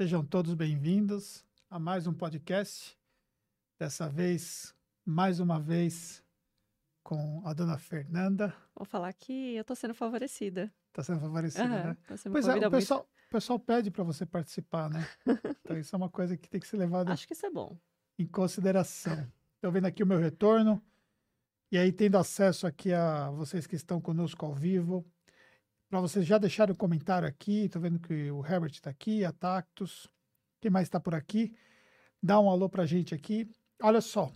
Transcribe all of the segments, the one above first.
Sejam todos bem-vindos a mais um podcast. Dessa vez, mais uma vez, com a dona Fernanda. Vou falar que eu tô sendo favorecida. Tá sendo favorecida, Aham, né? Pois é, o pessoal, o pessoal pede para você participar, né? Então isso é uma coisa que tem que ser levada Acho que isso é bom. em consideração. Estou vendo aqui o meu retorno. E aí, tendo acesso aqui a vocês que estão conosco ao vivo, para vocês já deixarem um comentário aqui. Estou vendo que o Herbert está aqui, a Tactus. Quem mais está por aqui? Dá um alô para a gente aqui. Olha só, vou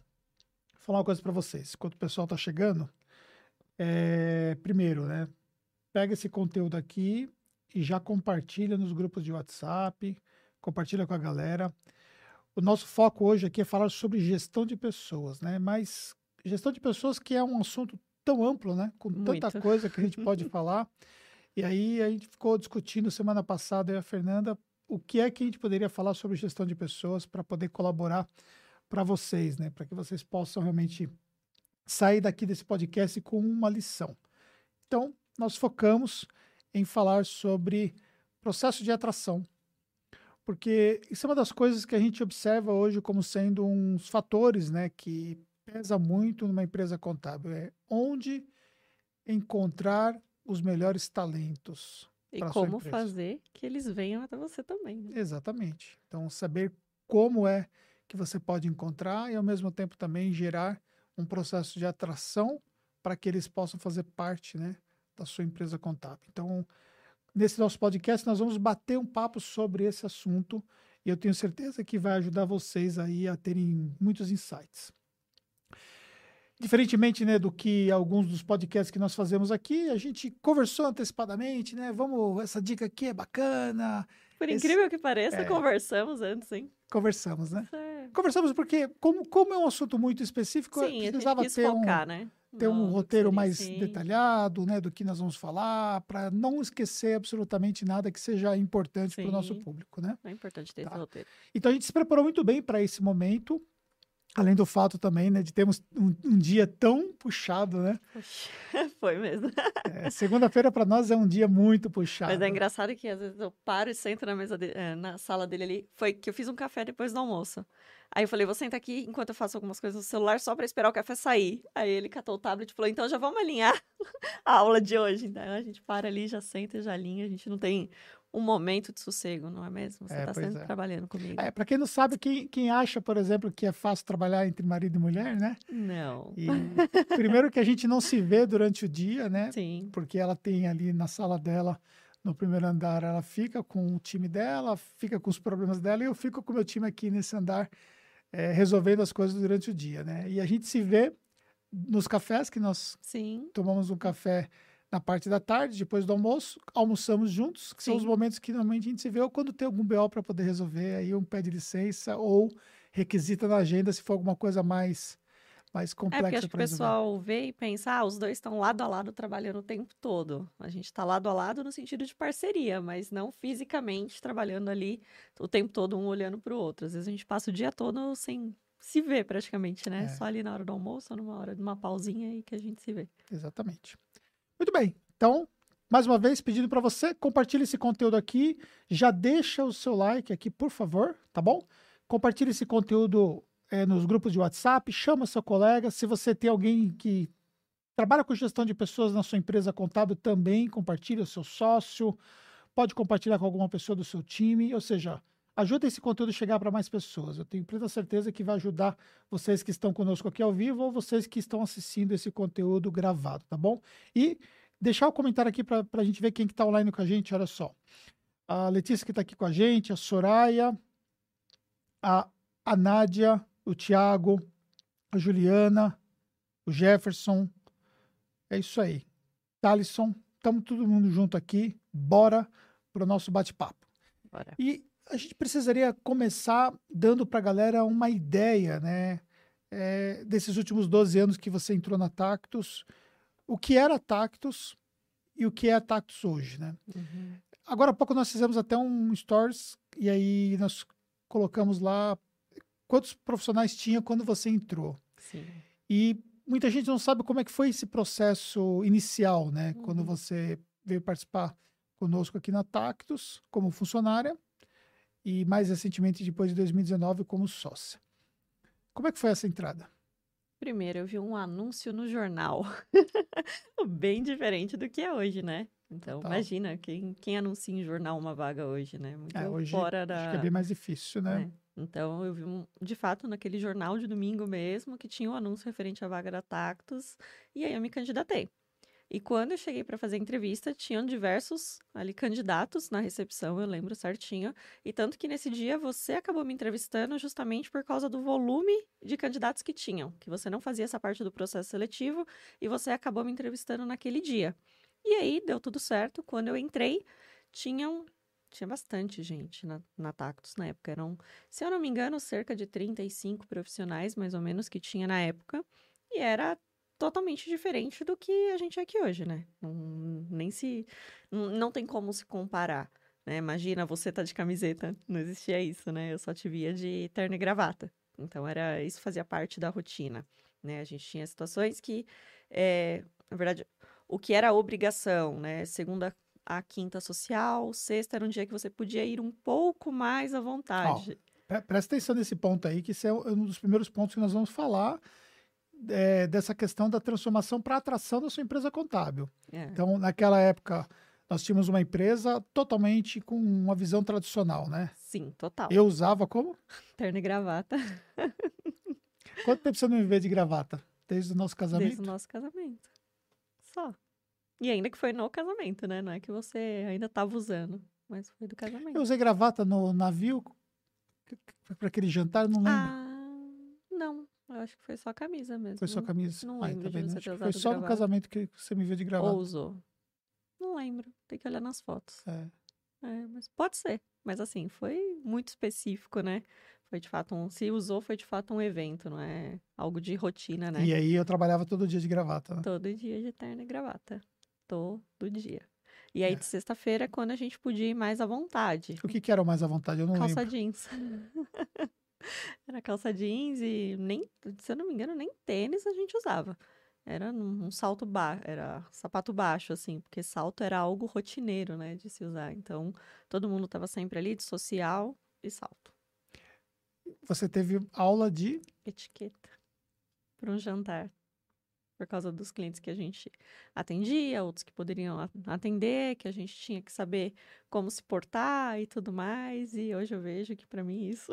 falar uma coisa para vocês. Enquanto o pessoal está chegando, é, primeiro, né? Pega esse conteúdo aqui e já compartilha nos grupos de WhatsApp, compartilha com a galera. O nosso foco hoje aqui é falar sobre gestão de pessoas, né? Mas gestão de pessoas que é um assunto tão amplo, né? Com tanta Muito. coisa que a gente pode falar. E aí a gente ficou discutindo semana passada, eu e a Fernanda, o que é que a gente poderia falar sobre gestão de pessoas para poder colaborar para vocês, né? Para que vocês possam realmente sair daqui desse podcast com uma lição. Então, nós focamos em falar sobre processo de atração, porque isso é uma das coisas que a gente observa hoje como sendo uns fatores, né, que pesa muito numa empresa contábil, é onde encontrar os melhores talentos. E como fazer que eles venham até você também. né? Exatamente. Então, saber como é que você pode encontrar e, ao mesmo tempo, também gerar um processo de atração para que eles possam fazer parte né, da sua empresa contábil. Então, nesse nosso podcast, nós vamos bater um papo sobre esse assunto e eu tenho certeza que vai ajudar vocês aí a terem muitos insights. Diferentemente né, do que alguns dos podcasts que nós fazemos aqui, a gente conversou antecipadamente, né? Vamos, essa dica aqui é bacana, Por Esse- incrível que pareça, é. conversamos antes, hein? conversamos, né? É- Conversamos porque, como, como é um assunto muito específico, Sim, precisava ter um, focar, né? ter um no que roteiro mais sim. detalhado, né, do que nós vamos falar, para não esquecer absolutamente nada que seja importante para o nosso público, né? É importante ter Tá. esse roteiro. Então a gente se preparou muito bem para esse momento, além do fato também, né, de termos um, um dia tão puxado, né? Poxa, Foi mesmo. É, Segunda-feira para nós é um dia muito puxado. Mas é engraçado que às vezes eu paro e sento na mesa de- eh, na sala dele ali. Foi que eu fiz um café depois do almoço. Aí eu falei, vou sentar aqui enquanto eu faço algumas coisas no celular só pra esperar o café sair. Aí ele catou o tablet e falou, então já vamos alinhar a aula de hoje. Então a gente para ali, já senta e já alinha. A gente não tem um momento de sossego, não é mesmo? Você É, tá sempre é. trabalhando comigo. É, para quem não sabe, quem, quem acha, por exemplo, que é fácil trabalhar entre marido e mulher, né? Não. E primeiro que a gente não se vê durante o dia, né? Sim. Porque ela tem ali na sala dela, no primeiro andar, ela fica com o time dela, fica com os problemas dela, e eu fico com o meu time aqui nesse andar, eh, resolvendo as coisas durante o dia, né? E a gente se vê nos cafés, que nós Sim. tomamos um café na parte da tarde, depois do almoço, almoçamos juntos, que são os Sim. momentos que normalmente a gente se vê, ou quando tem algum BO para poder resolver, aí um pede licença, ou requisita na agenda se for alguma coisa mais, mais É porque complexa acho que o pessoal vê e pensa, ah, os dois estão lado a lado trabalhando o tempo todo. A gente está lado a lado no sentido de parceria, mas não fisicamente trabalhando ali o tempo todo, um olhando para o outro. Às vezes a gente passa o dia todo sem se ver praticamente, né? É. Só ali na hora do almoço, ou numa hora de uma pausinha aí que a gente se vê. Exatamente. Muito bem. Então, mais uma vez, pedindo para você, compartilhe esse conteúdo aqui. Já deixa o seu like aqui, por favor, tá bom? Compartilhe esse conteúdo eh, nos grupos de WhatsApp, chama seu colega. Se você tem alguém que trabalha com gestão de pessoas na sua empresa contábil, também compartilhe o seu sócio. Pode compartilhar com alguma pessoa do seu time, ou seja, ajuda esse conteúdo a chegar para mais pessoas. Eu tenho plena certeza que vai ajudar vocês que estão conosco aqui ao vivo ou vocês que estão assistindo esse conteúdo gravado, tá bom? E deixar o comentário aqui para a gente ver quem que está online com a gente, olha só. A Letícia que está aqui com a gente, a Soraya, a, a Nádia, o Tiago, a Juliana, o Jefferson. É isso aí. Thalisson, estamos todo mundo junto aqui. Bora para o nosso bate-papo. Bora. E a gente precisaria começar dando para a galera uma ideia, né? é, desses últimos 12 anos que você entrou na Tactus, o que era Tactus e o que é a Tactus hoje, né? Uhum. Agora há pouco nós fizemos até um stories e aí nós colocamos lá quantos profissionais tinha quando você entrou. Sim. E muita gente não sabe como é que foi esse processo inicial, né? Quando Uhum. você veio participar conosco aqui na Tactus como funcionária e mais recentemente, depois de 2019, como sócia. Como é que foi essa entrada? Primeiro, eu vi um anúncio no jornal, bem diferente do que é hoje, né? Então, imagina, quem, quem anuncia em jornal uma vaga hoje, né? Muito É, hoje fora da... Acho que é bem mais difícil, né? É. Então, eu vi, um, de fato, naquele jornal de domingo mesmo, que tinha um anúncio referente à vaga da Tactus, e aí eu me candidatei. E quando eu cheguei para fazer a entrevista, tinham diversos ali candidatos na recepção, eu lembro certinho. E tanto que nesse dia você acabou me entrevistando justamente por causa do volume de candidatos que tinham, que você não fazia essa parte do processo seletivo e você acabou me entrevistando naquele dia. E aí deu tudo certo. Quando eu entrei, tinham tinha bastante gente na, na Tactus na época. Eram, se eu não me engano, cerca de 35 profissionais, mais ou menos, que tinha na época. E era totalmente diferente do que a gente é aqui hoje, né? Nem se. Não, tem como se comparar. Né? Imagina, você tá de camiseta. Não existia isso, né? Eu só te via de terno e gravata. Então, era isso fazia parte da rotina. Né? A gente tinha situações que, é, na verdade, o que era obrigação, né? Segunda a quinta social, sexta era um dia que você podia ir um pouco mais à vontade. Oh, presta atenção nesse ponto aí, que esse é um dos primeiros pontos que nós vamos falar é, dessa questão da transformação para atração da sua empresa contábil. É. Então, naquela época, nós tínhamos uma empresa totalmente com uma visão tradicional, né? Sim, total. Eu usava como? Terno e gravata. Quanto tempo você não me vê de gravata? Desde o nosso casamento? Desde o nosso casamento. Só. E ainda que foi no casamento, né? Não é que você ainda estava usando, mas foi do casamento. Eu usei gravata no navio para aquele jantar, não lembro. Ah, não. Eu acho que foi só camisa mesmo. Foi só camisa. Não lembro tá ter que usado Foi só no gravata. casamento que você me viu de gravata. Ou usou. Não lembro. Tem que olhar nas fotos. É. É, mas pode ser. Mas assim, foi muito específico, né? Foi de fato um. Se usou, foi de fato um evento, não é algo de rotina, né? E aí eu trabalhava todo dia de gravata. Né? Todo dia de terno e gravata. Todo dia. E aí, É. de sexta-feira, é quando a gente podia ir mais à vontade. O que, que era o mais à vontade? Eu não calça lembro. jeans. Era calça jeans e nem, se eu não me engano, nem tênis a gente usava. Era um salto baixo, era sapato baixo, assim, porque salto era algo rotineiro, né, de se usar. Então, todo mundo estava sempre ali de social e salto. Você teve aula de. Etiqueta para um jantar. Por causa dos clientes que a gente atendia, outros que poderiam atender, que a gente tinha que saber como se portar e tudo mais. E hoje eu vejo que para mim isso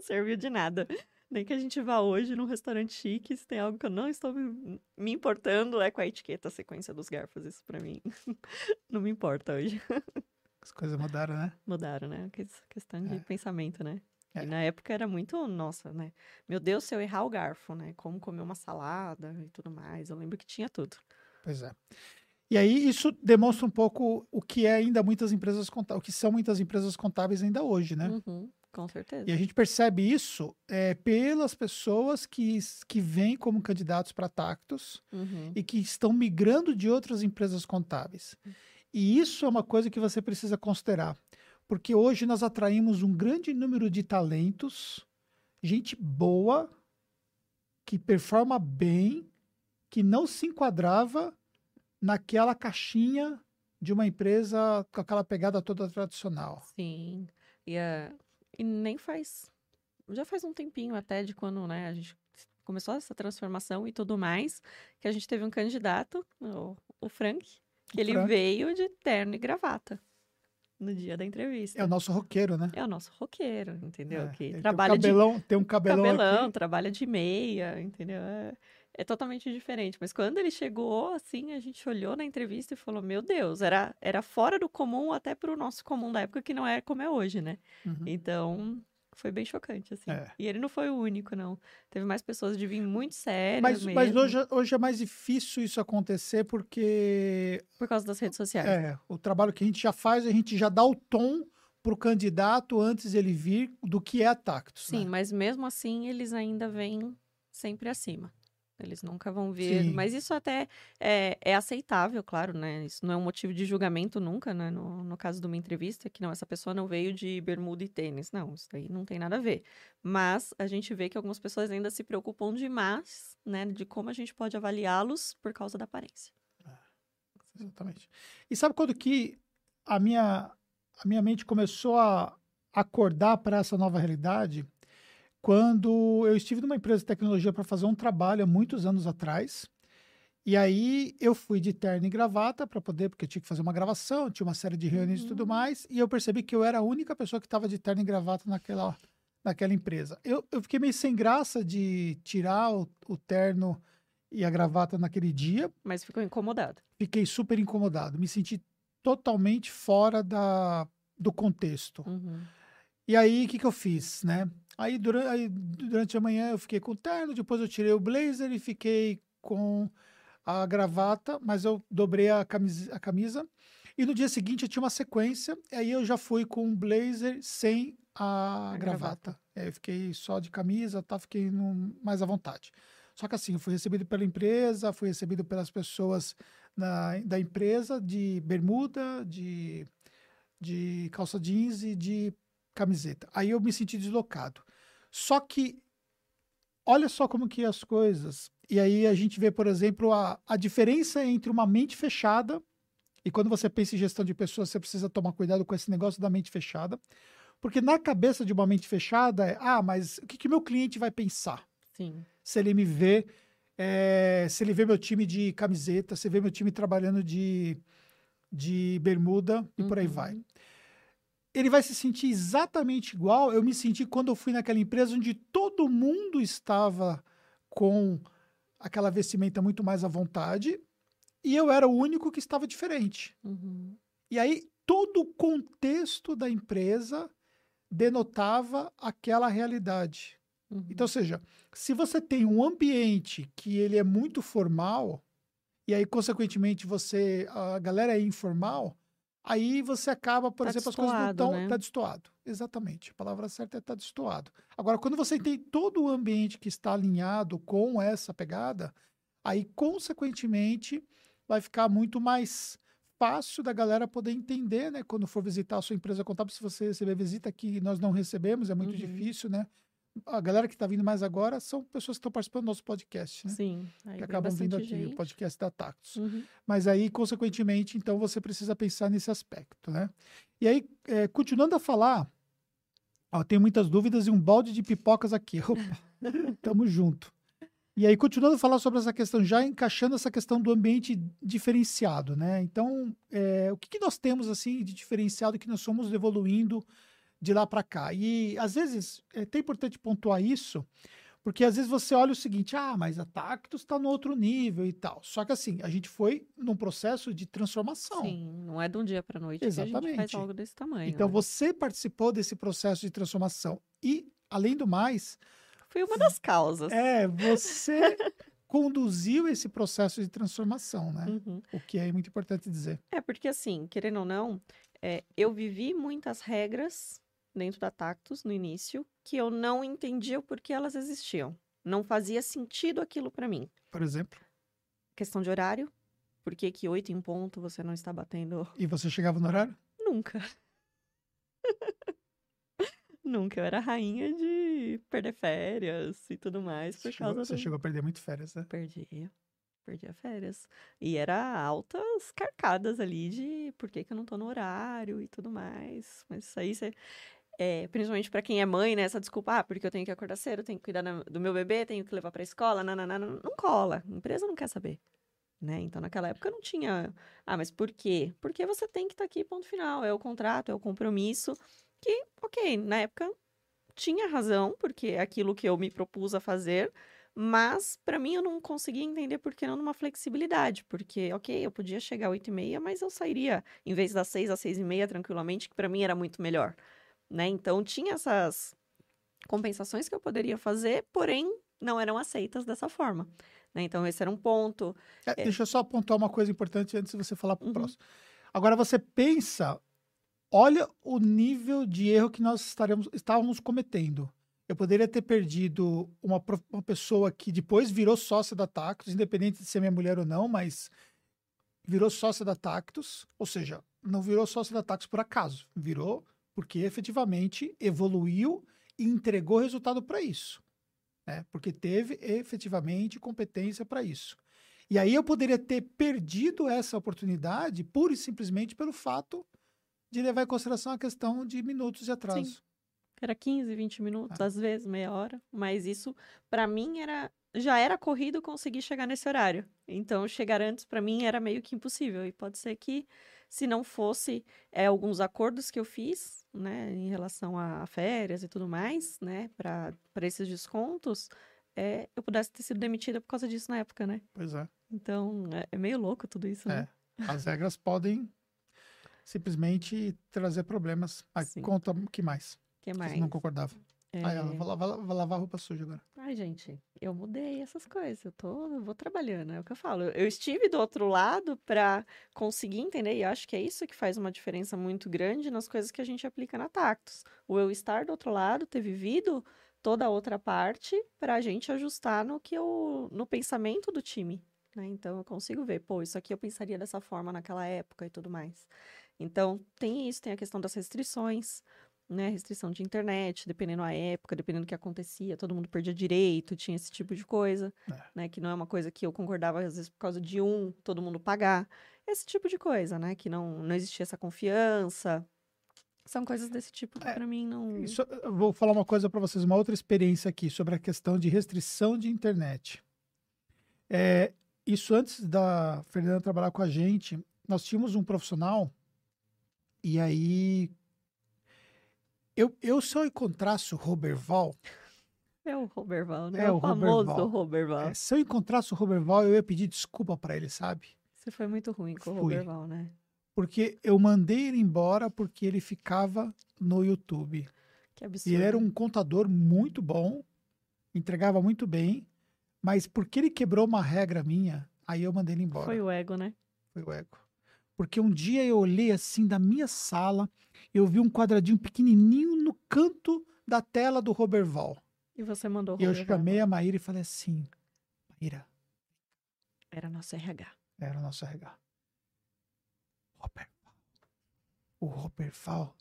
serviu de nada. Nem que a gente vá hoje num restaurante chique, se tem algo que eu não estou me, importando, é com a etiqueta, a sequência dos garfos. Isso para mim não me importa hoje. As coisas mudaram, né? Mudaram, né? Que- Questão de É. pensamento, né? É. E na época era muito, nossa, né? Meu Deus, se eu errar o garfo, né? Como comer uma salada e tudo mais. Eu lembro que tinha tudo. Pois é. E aí isso demonstra um pouco o que é ainda muitas empresas contábeis, o que são muitas empresas contábeis ainda hoje, né? Uhum, com certeza. E a gente percebe isso é, pelas pessoas que, que vêm como candidatos para Tactus Uhum, e que estão migrando de outras empresas contábeis. E isso é uma coisa que você precisa considerar, porque hoje nós atraímos um grande número de talentos, gente boa, que performa bem, que não se enquadrava naquela caixinha de uma empresa com aquela pegada toda tradicional. Sim. E, a- e nem faz. Já faz um tempinho até de quando, né, a gente começou essa transformação e tudo mais, que a gente teve um candidato, o, o Frank, que O ele Frank. veio de terno e gravata no dia da entrevista. É o nosso roqueiro, né? É o nosso roqueiro, entendeu? É, que trabalha tem um cabelão, tem um de cabelão, cabelão, trabalha de meia, entendeu? É, é totalmente diferente. Mas quando ele chegou, assim, a gente olhou na entrevista e falou: Meu Deus, era, era fora do comum até pro nosso comum da época, que não é como é hoje, né? Uhum. Então, foi bem chocante, assim. É. E ele não foi o único, não. Teve mais pessoas de vir muito sérias Mas, mas mesmo, hoje, hoje é mais difícil isso acontecer porque por causa das redes sociais. é, o trabalho que a gente já faz, a gente já dá o tom para o candidato antes ele vir do que é a Tactus. Sim, né? mas mesmo assim eles ainda vêm sempre acima. Eles nunca vão vir. Sim. Mas isso até é, é aceitável, claro, né? Isso não é um motivo de julgamento nunca, né? No, no caso de uma entrevista, que não, essa pessoa não veio de bermuda e tênis. Não, isso aí não tem nada a ver. Mas a gente vê que algumas pessoas ainda se preocupam demais, né? De como a gente pode avaliá-los por causa da aparência. Exatamente. E sabe quando que a minha, a minha mente começou a, acordar para essa nova realidade quando eu estive numa empresa de tecnologia para fazer um trabalho há muitos anos atrás. E aí eu fui de terno e gravata para poder, porque eu tinha que fazer uma gravação, tinha uma série de reuniões uhum. e tudo uhum. mais, e eu percebi que eu era a única pessoa que estava de terno e gravata naquela, naquela empresa. Eu, eu fiquei meio sem graça de tirar o, o terno e a gravata naquele dia. Mas ficou incomodado. Fiquei super incomodado, me senti totalmente fora da, do contexto. Uhum. E aí, o que, que eu fiz, né? Aí durante, aí, durante a manhã eu fiquei com o terno, depois eu tirei o blazer e fiquei com a gravata, mas eu dobrei a camisa, a camisa. E no dia seguinte eu tinha uma sequência, e aí eu já fui com o blazer sem a, a gravata. gravata. eu fiquei só de camisa, tá? Fiquei no, mais à vontade. Só que assim, eu fui recebido pela empresa, fui recebido pelas pessoas na, da empresa de bermuda, de, de calça jeans e de camiseta. Aí eu me senti deslocado. Só que olha só como que as coisas. E aí a gente vê, por exemplo, a, a diferença entre uma mente fechada e quando você pensa em gestão de pessoas, você precisa tomar cuidado com esse negócio da mente fechada. Porque na cabeça de uma mente fechada é, ah, mas o que, que meu cliente vai pensar? Sim. Se ele me vê, é, se ele vê meu time de camiseta, se vê meu time trabalhando de, de bermuda e uhum. por aí vai. Ele vai se sentir exatamente igual. Eu me senti quando eu fui naquela empresa onde todo mundo estava com aquela vestimenta muito mais à vontade e eu era o único que estava diferente. Uhum. E aí todo o contexto da empresa denotava aquela realidade. Uhum. Então, ou seja, se você tem um ambiente que ele é muito formal e aí consequentemente você a galera é informal, Aí você acaba, por tá exemplo, as coisas não estão. Né? Tá destoado. Exatamente. A palavra certa é tá destoado. Agora, quando você tem todo o ambiente que está alinhado com essa pegada, aí, consequentemente, vai ficar muito mais fácil da galera poder entender, né? Quando for visitar a sua empresa contábil, se você receber visita que nós não recebemos, é muito uhum. difícil, né? A galera que está vindo mais agora são pessoas que estão participando do nosso podcast, né? Sim. que acabam vindo aqui, gente. o podcast da Tactus. Uhum. Mas aí, consequentemente, então você precisa pensar nesse aspecto, né? E aí, é, continuando a falar, ó, tem muitas dúvidas e um balde de pipocas aqui. Opa, tamo junto. E aí, continuando a falar sobre essa questão, já encaixando essa questão do ambiente diferenciado, né? Então, é, o que, que nós temos, assim, de diferenciado que nós somos evoluindo de lá para cá. E às vezes é até importante pontuar isso, porque às vezes você olha o seguinte: ah, mas a Tactus está no outro nível e tal. Só que assim, a gente foi num processo de transformação. Sim, não é de um dia para noite Exatamente. que a gente faz algo desse tamanho. Então né? você participou desse processo de transformação. E, além do mais. Foi uma das causas. É, você conduziu esse processo de transformação, né? Uhum. O que é muito importante dizer. É, porque assim, querendo ou não, é, eu vivi muitas regras dentro da Tactus no início que eu não entendia o porquê elas existiam. Não fazia sentido aquilo para mim. Por exemplo? Questão de horário. Por que que oito em ponto você não está batendo? E você chegava no horário? Nunca. Nunca. Eu era rainha de perder férias e tudo mais. Por você, chegou, você do... chegou a perder muito férias, né? Perdi. Perdi férias. E era altas carcadas ali de por que, que eu não tô no horário e tudo mais. Mas isso aí você. É, principalmente para quem é mãe, né? Essa desculpa, ah, porque eu tenho que acordar cedo, tenho que cuidar do meu bebê, tenho que levar para a escola, nananana, não cola. A empresa não quer saber. Né? Então, naquela época não tinha. Ah, mas por quê? Porque você tem que estar tá aqui, ponto final. É o contrato, é o compromisso. Que, ok, na época tinha razão, porque é aquilo que eu me propus a fazer, mas para mim eu não conseguia entender por que não numa flexibilidade, porque, ok, eu podia chegar às 8 e meia, mas eu sairia em vez das 6 às 6 e meia tranquilamente, que para mim era muito melhor né? Então tinha essas compensações que eu poderia fazer, porém não eram aceitas dessa forma. Né? Então esse era um ponto. É, é... Deixa eu só apontar uma coisa importante antes de você falar para o uhum. próximo. Agora você pensa, olha o nível de erro que nós estaremos, estávamos cometendo. Eu poderia ter perdido uma, uma pessoa que depois virou sócia da Tactus, independente de ser minha mulher ou não, mas virou sócia da Tactus, ou seja, não virou sócia da Tactus por acaso, virou porque efetivamente evoluiu e entregou resultado para isso. Né? Porque teve efetivamente competência para isso. E aí eu poderia ter perdido essa oportunidade pura e simplesmente pelo fato de levar em consideração a questão de minutos de atraso. Era 15, 20 minutos, Ah. às vezes meia hora. Mas isso, pra mim, era já era corrido conseguir chegar nesse horário. Então, chegar antes, pra mim, era meio que impossível. E pode ser que, se não fosse é, alguns acordos que eu fiz, né, em relação a férias e tudo mais, né, para esses descontos, é, eu pudesse ter sido demitida por causa disso na época, né? Pois é. Então, é, é meio louco tudo isso, né? As regras podem simplesmente trazer problemas. Aí, Sim. conta o que mais? O que mais? Você não concordava. É, Aí ela, vou lavar, vou lavar a roupa suja agora. Ai, gente, eu mudei essas coisas. Eu tô, eu vou trabalhando, é o que eu falo. Eu estive do outro lado pra conseguir entender, e eu acho que é isso que faz uma diferença muito grande nas coisas que a gente aplica na Tactus. O eu estar do outro lado, ter vivido toda a outra parte pra gente ajustar no que eu, no pensamento do time, né? Então eu consigo ver, pô, isso aqui eu pensaria dessa forma naquela época e tudo mais. Então, tem isso, tem a questão das restrições, né? Restrição de internet, dependendo da época, dependendo do que acontecia, todo mundo perdia direito, tinha esse tipo de coisa, É. né? Que não é uma coisa que eu concordava, às vezes, por causa de um, todo mundo pagar. Esse tipo de coisa, né? Que não, não existia essa confiança. São coisas desse tipo que, É, pra mim, não. Isso, vou falar uma coisa para vocês, uma outra experiência aqui sobre a questão de restrição de internet. É, isso antes da Fernanda trabalhar com a gente, nós tínhamos um profissional e aí eu, eu se eu encontrasse o Roberval, É o Roberval, né? É o, o famoso Roberval. Roberval. é, se eu encontrasse o Roberval, eu ia pedir desculpa para ele, sabe? Você foi muito ruim com o Fui. Roberval, né? Porque eu mandei ele embora porque ele ficava no YouTube. Que E absurdo. ele era um contador muito bom, entregava muito bem, mas porque ele quebrou uma regra minha, aí eu mandei ele embora. Foi o ego, né? Foi o ego. Porque um dia eu olhei assim da minha sala, eu vi um quadradinho pequenininho no canto da tela do Roberval. E você mandou o E eu chamei a Maíra e falei assim: Maíra, Era nosso RH. era nosso RH. Roberval. O Roberval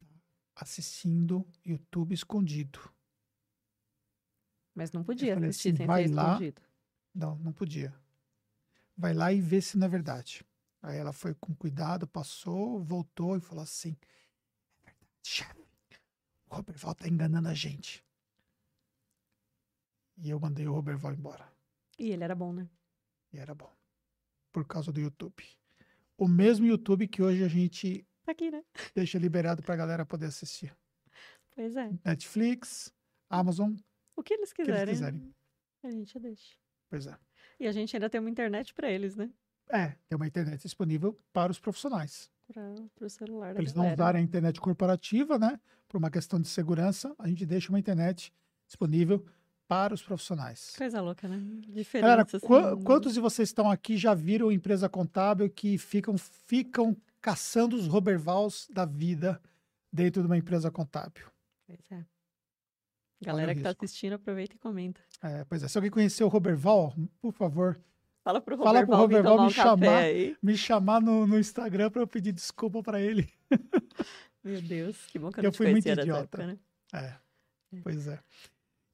tá assistindo YouTube escondido. Mas não podia assistir assim, sem vai ter lá. escondido. Não, não podia. Vai lá e vê se não é verdade. Aí ela foi com cuidado, passou, voltou e falou assim: É verdade, chefe. O Roberval tá enganando a gente. E eu mandei o Roberval embora. E ele era bom, né? E era bom. Por causa do YouTube. O mesmo YouTube que hoje a gente Tá aqui, né? deixa liberado pra galera poder assistir. Pois é. Netflix, Amazon, O que eles o que eles quiserem. quiserem. A gente deixa. Pois é. E a gente ainda tem uma internet pra eles, né? É, tem uma internet disponível para os profissionais. Pra, pro celular Pra eles não galera. usarem a internet corporativa, né? Por uma questão de segurança, a gente deixa uma internet disponível para os profissionais. Coisa louca, né? Galera, Diferença, assim. qua- quantos de vocês estão aqui já viram empresa contábil que ficam, ficam caçando os Robervals da vida dentro de uma empresa contábil? Pois é. Galera que tá risco. assistindo, aproveita e comenta. É, pois é, se alguém conhecer o Roberval, por favor, Fala pro Fala pro Roberval Roberval me um chamar. me chamar no, no Instagram para eu pedir desculpa para ele. Meu Deus, que bom que eu não fui muito idiota. época, né? É, pois é.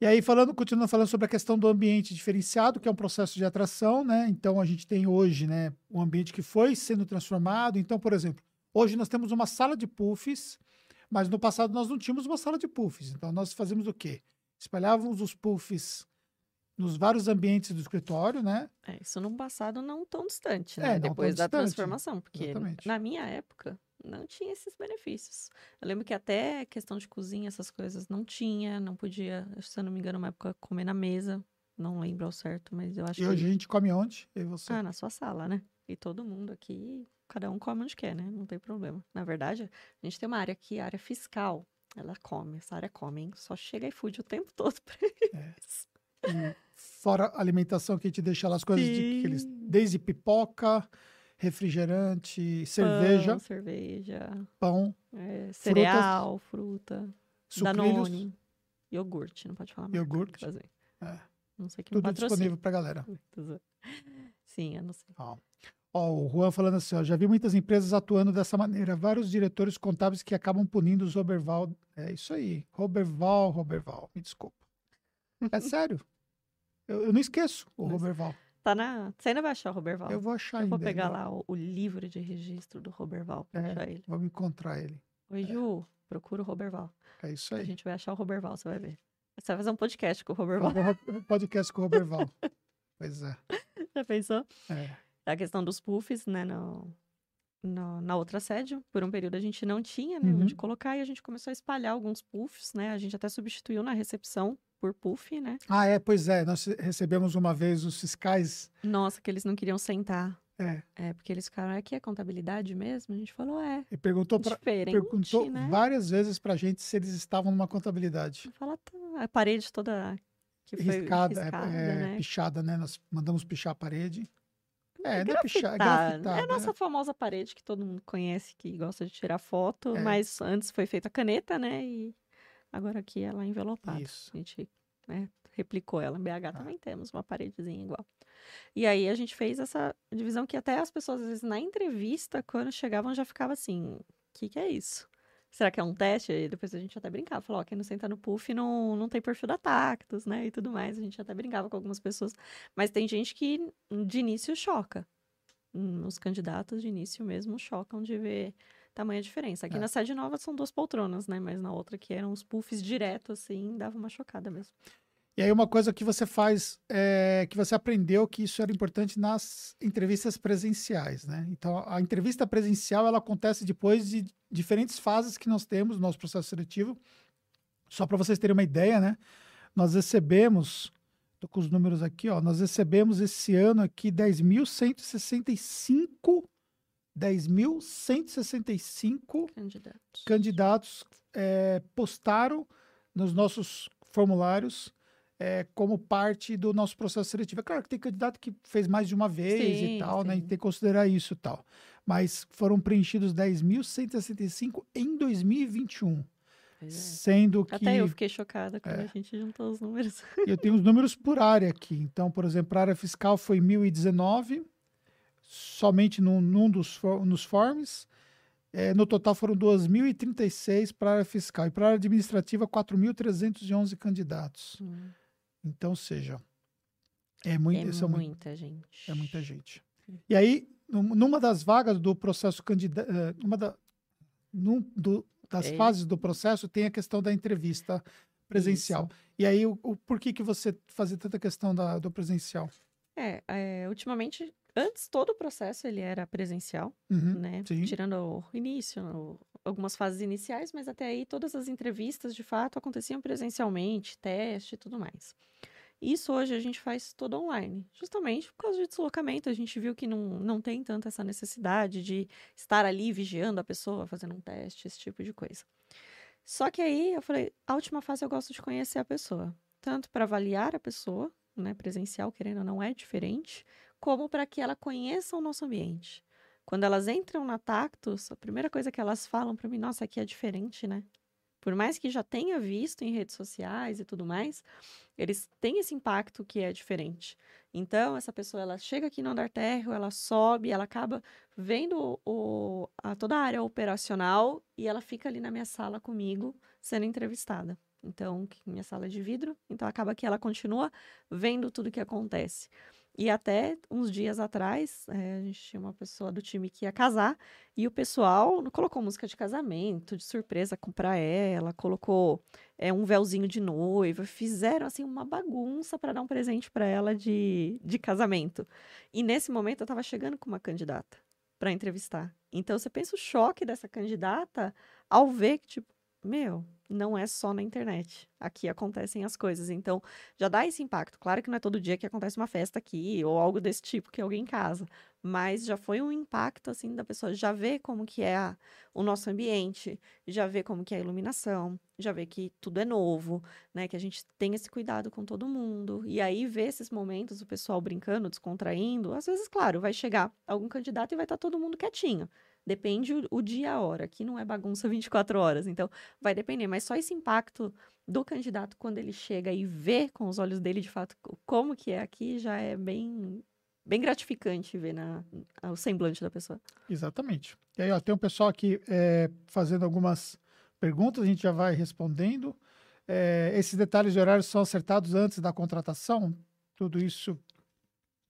E aí, falando, continuando falando sobre a questão do ambiente diferenciado, que é um processo de atração, né? Então, a gente tem hoje, né, um ambiente que foi sendo transformado. Então, por exemplo, hoje nós temos uma sala de puffs, mas no passado nós não tínhamos uma sala de puffs. Então, nós fazíamos o quê? Espalhávamos os puffs nos vários ambientes do escritório, né? É, isso num passado não tão distante, É, né? tão Depois da distante, transformação, porque exatamente. na minha época não tinha esses benefícios. Eu lembro que até questão de cozinha, essas coisas, não tinha, não podia, se eu não me engano, uma época comer na mesa. Não lembro ao certo, mas eu acho E hoje que. a gente come onde? E você. Ah, na sua sala, né? E todo mundo aqui, cada um come onde quer, né? Não tem problema. Na verdade, a gente tem uma área aqui, a área fiscal. Ela come, essa área come, hein? Só chega iFood o tempo todo pra eles. E fora alimentação que a gente deixa lá as coisas de que eles, desde pipoca, refrigerante, cerveja, Pão, cerveja, pão, é, cereal, fruta, sucrilhos, Danone, iogurte, não pode falar marca, Iogurte. É. Não sei que tudo disponível pra galera. Zoando. Sim, eu não sei. Ó, Ó, o Juan falando assim, ó, já vi muitas empresas atuando dessa maneira, vários diretores contábeis que acabam punindo os Roberval. É isso aí, Roberval, Roberval, me desculpa. É sério. Eu, eu não esqueço o Mas- Roberval. Tá na. Você ainda vai achar o Roberval? Eu vou achar Eu ainda. vou pegar ainda. lá o, o livro de registro do Roberval pra É. achar ele. Vamos encontrar ele. Oi, Ju, procura o Roberval. É isso A aí. gente vai achar o Roberval, você vai ver. Você vai fazer um podcast com o Roberval. Um podcast com o Roberval. pois é. Já pensou? é. A questão dos puffs, né, no, no- na outra sede, por um período a gente não tinha, né, Uhum. onde colocar, e a gente começou a espalhar alguns puffs, né, a gente até substituiu na recepção por puff, né. Ah, é, pois é. Nós recebemos uma vez os fiscais. Nossa, que eles não queriam sentar. É. É, porque eles ficaram, aqui é contabilidade mesmo? A gente falou, é, E perguntou, pra, perguntou né. várias vezes pra gente se eles estavam numa contabilidade. Fala, tá, a parede toda que foi Riscada, é- riscada, é, né. pichada, né? Nós mandamos pichar a parede. É, não é pichar, é Grafitar. grafitada. É a nossa famosa parede que todo mundo conhece, que gosta de tirar foto, É. mas antes foi feita a caneta, né? E agora aqui ela é envelopada. Isso. A gente né, replicou ela. Em BH Ah. também temos uma paredezinha igual. E aí a gente fez essa divisão que até as pessoas, às vezes, na entrevista, quando chegavam, já ficava assim: o que, que é isso? Será que é um teste? E depois a gente até brincava, falou, ó, quem não senta no puff não, não tem perfil da Tactus, né? E tudo mais. A gente até brincava com algumas pessoas. Mas tem gente que de início choca. Os candidatos de início mesmo chocam de ver tamanha diferença. Aqui É. na sede nova são duas poltronas, né? Mas na outra que eram os puffs direto, assim, dava uma chocada mesmo. E aí uma coisa que você faz, é, que você aprendeu que isso era importante nas entrevistas presenciais, né? Então, a entrevista presencial, ela acontece depois de diferentes fases que nós temos no nosso processo seletivo. Só para vocês terem uma ideia, né? Nós recebemos, tô com os números aqui, ó, nós recebemos esse ano aqui 10.165 10.165 Candidatos. candidatos é, postaram nos nossos formulários é, como parte do nosso processo seletivo. É claro que tem candidato que fez mais de uma vez Sim, e tal, né? E sim. tem que considerar isso e tal. Mas foram preenchidos 10.165 em 2021, Pois é. sendo que Até eu fiquei chocada quando É. a gente juntou os números. eu tenho os números por área aqui. Então, por exemplo, a área fiscal foi 1.019, somente num, num dos nos forms. É, no total foram 2.036 para a área fiscal. E para a área administrativa, 4.311 candidatos. Hum, Então, seja, é, mui- é são mu- muita gente. é muita gente. E aí, num- numa das vagas do processo candidato, numa da, num do- das É. fases do processo, tem a questão da entrevista presencial. E aí, o, o- por que, que você fazia tanta questão da, do presencial? É, é, ultimamente, antes todo o processo ele era presencial, Uhum, né? sim. Tirando o início, o- algumas fases iniciais, mas até aí todas as entrevistas de fato aconteciam presencialmente, teste e tudo mais. Isso hoje a gente faz todo online, justamente por causa de deslocamento. A gente viu que não, não tem tanta essa necessidade de estar ali vigiando a pessoa, fazendo um teste, esse tipo de coisa. Só que aí eu falei, a última fase eu gosto de conhecer a pessoa, tanto para avaliar a pessoa, né, presencial, querendo ou não é diferente, como para que ela conheça o nosso ambiente. Quando elas entram na Tactus, a primeira coisa que elas falam para mim, nossa, aqui é diferente, né? Por mais que já tenha visto em redes sociais e tudo mais, eles têm esse impacto que é diferente. Então, essa pessoa, ela chega aqui no andar térreo, ela sobe, ela acaba vendo o, a, toda a área operacional e ela fica ali na minha sala comigo, sendo entrevistada. Então, minha sala é de vidro, então acaba que ela continua vendo tudo que acontece. E até uns dias atrás, eh, a gente tinha uma pessoa do time que ia casar, e o pessoal colocou música de casamento, de surpresa para ela, colocou eh, um véuzinho de noiva, fizeram assim uma bagunça para dar um presente para ela de, de casamento. E nesse momento eu estava chegando com uma candidata para entrevistar. Então você pensa o choque dessa candidata ao ver que, tipo, meu, não é só na internet. Aqui acontecem as coisas. Então, já dá esse impacto. Claro que não é todo dia que acontece uma festa aqui ou algo desse tipo que alguém casa, mas já foi um impacto assim da pessoa já ver como que é a- o nosso ambiente, já ver como que é a iluminação, já ver que tudo é novo, né, que a gente tem esse cuidado com todo mundo. E aí ver esses momentos o pessoal brincando, descontraindo, às vezes, claro, vai chegar algum candidato e vai estar todo mundo quietinho. Depende o, o dia a hora. Aqui não é bagunça 24 horas, então vai depender, mas só esse impacto do candidato quando ele chega e vê com os olhos dele de fato co- como que é aqui já é bem bem gratificante ver na o semblante da pessoa. Exatamente. E aí, ó, tem um pessoal aqui é, fazendo algumas perguntas, a gente já vai respondendo. É, esses detalhes de horário são acertados antes da contratação? Tudo isso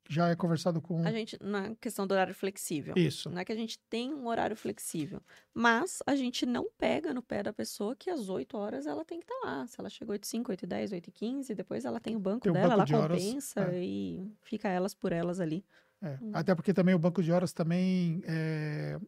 já é conversado com. A gente, na questão do horário flexível. Isso. Não é que a gente tem um horário flexível, mas a gente não pega no pé da pessoa que às 8 horas ela tem que estar lá. Se ela chegou 8 5, 8 10, 8 15, depois ela tem o banco Tem o dela, banco ela de horas, compensa é. e fica elas por elas ali. É, Hum. Até porque também o banco de horas também é,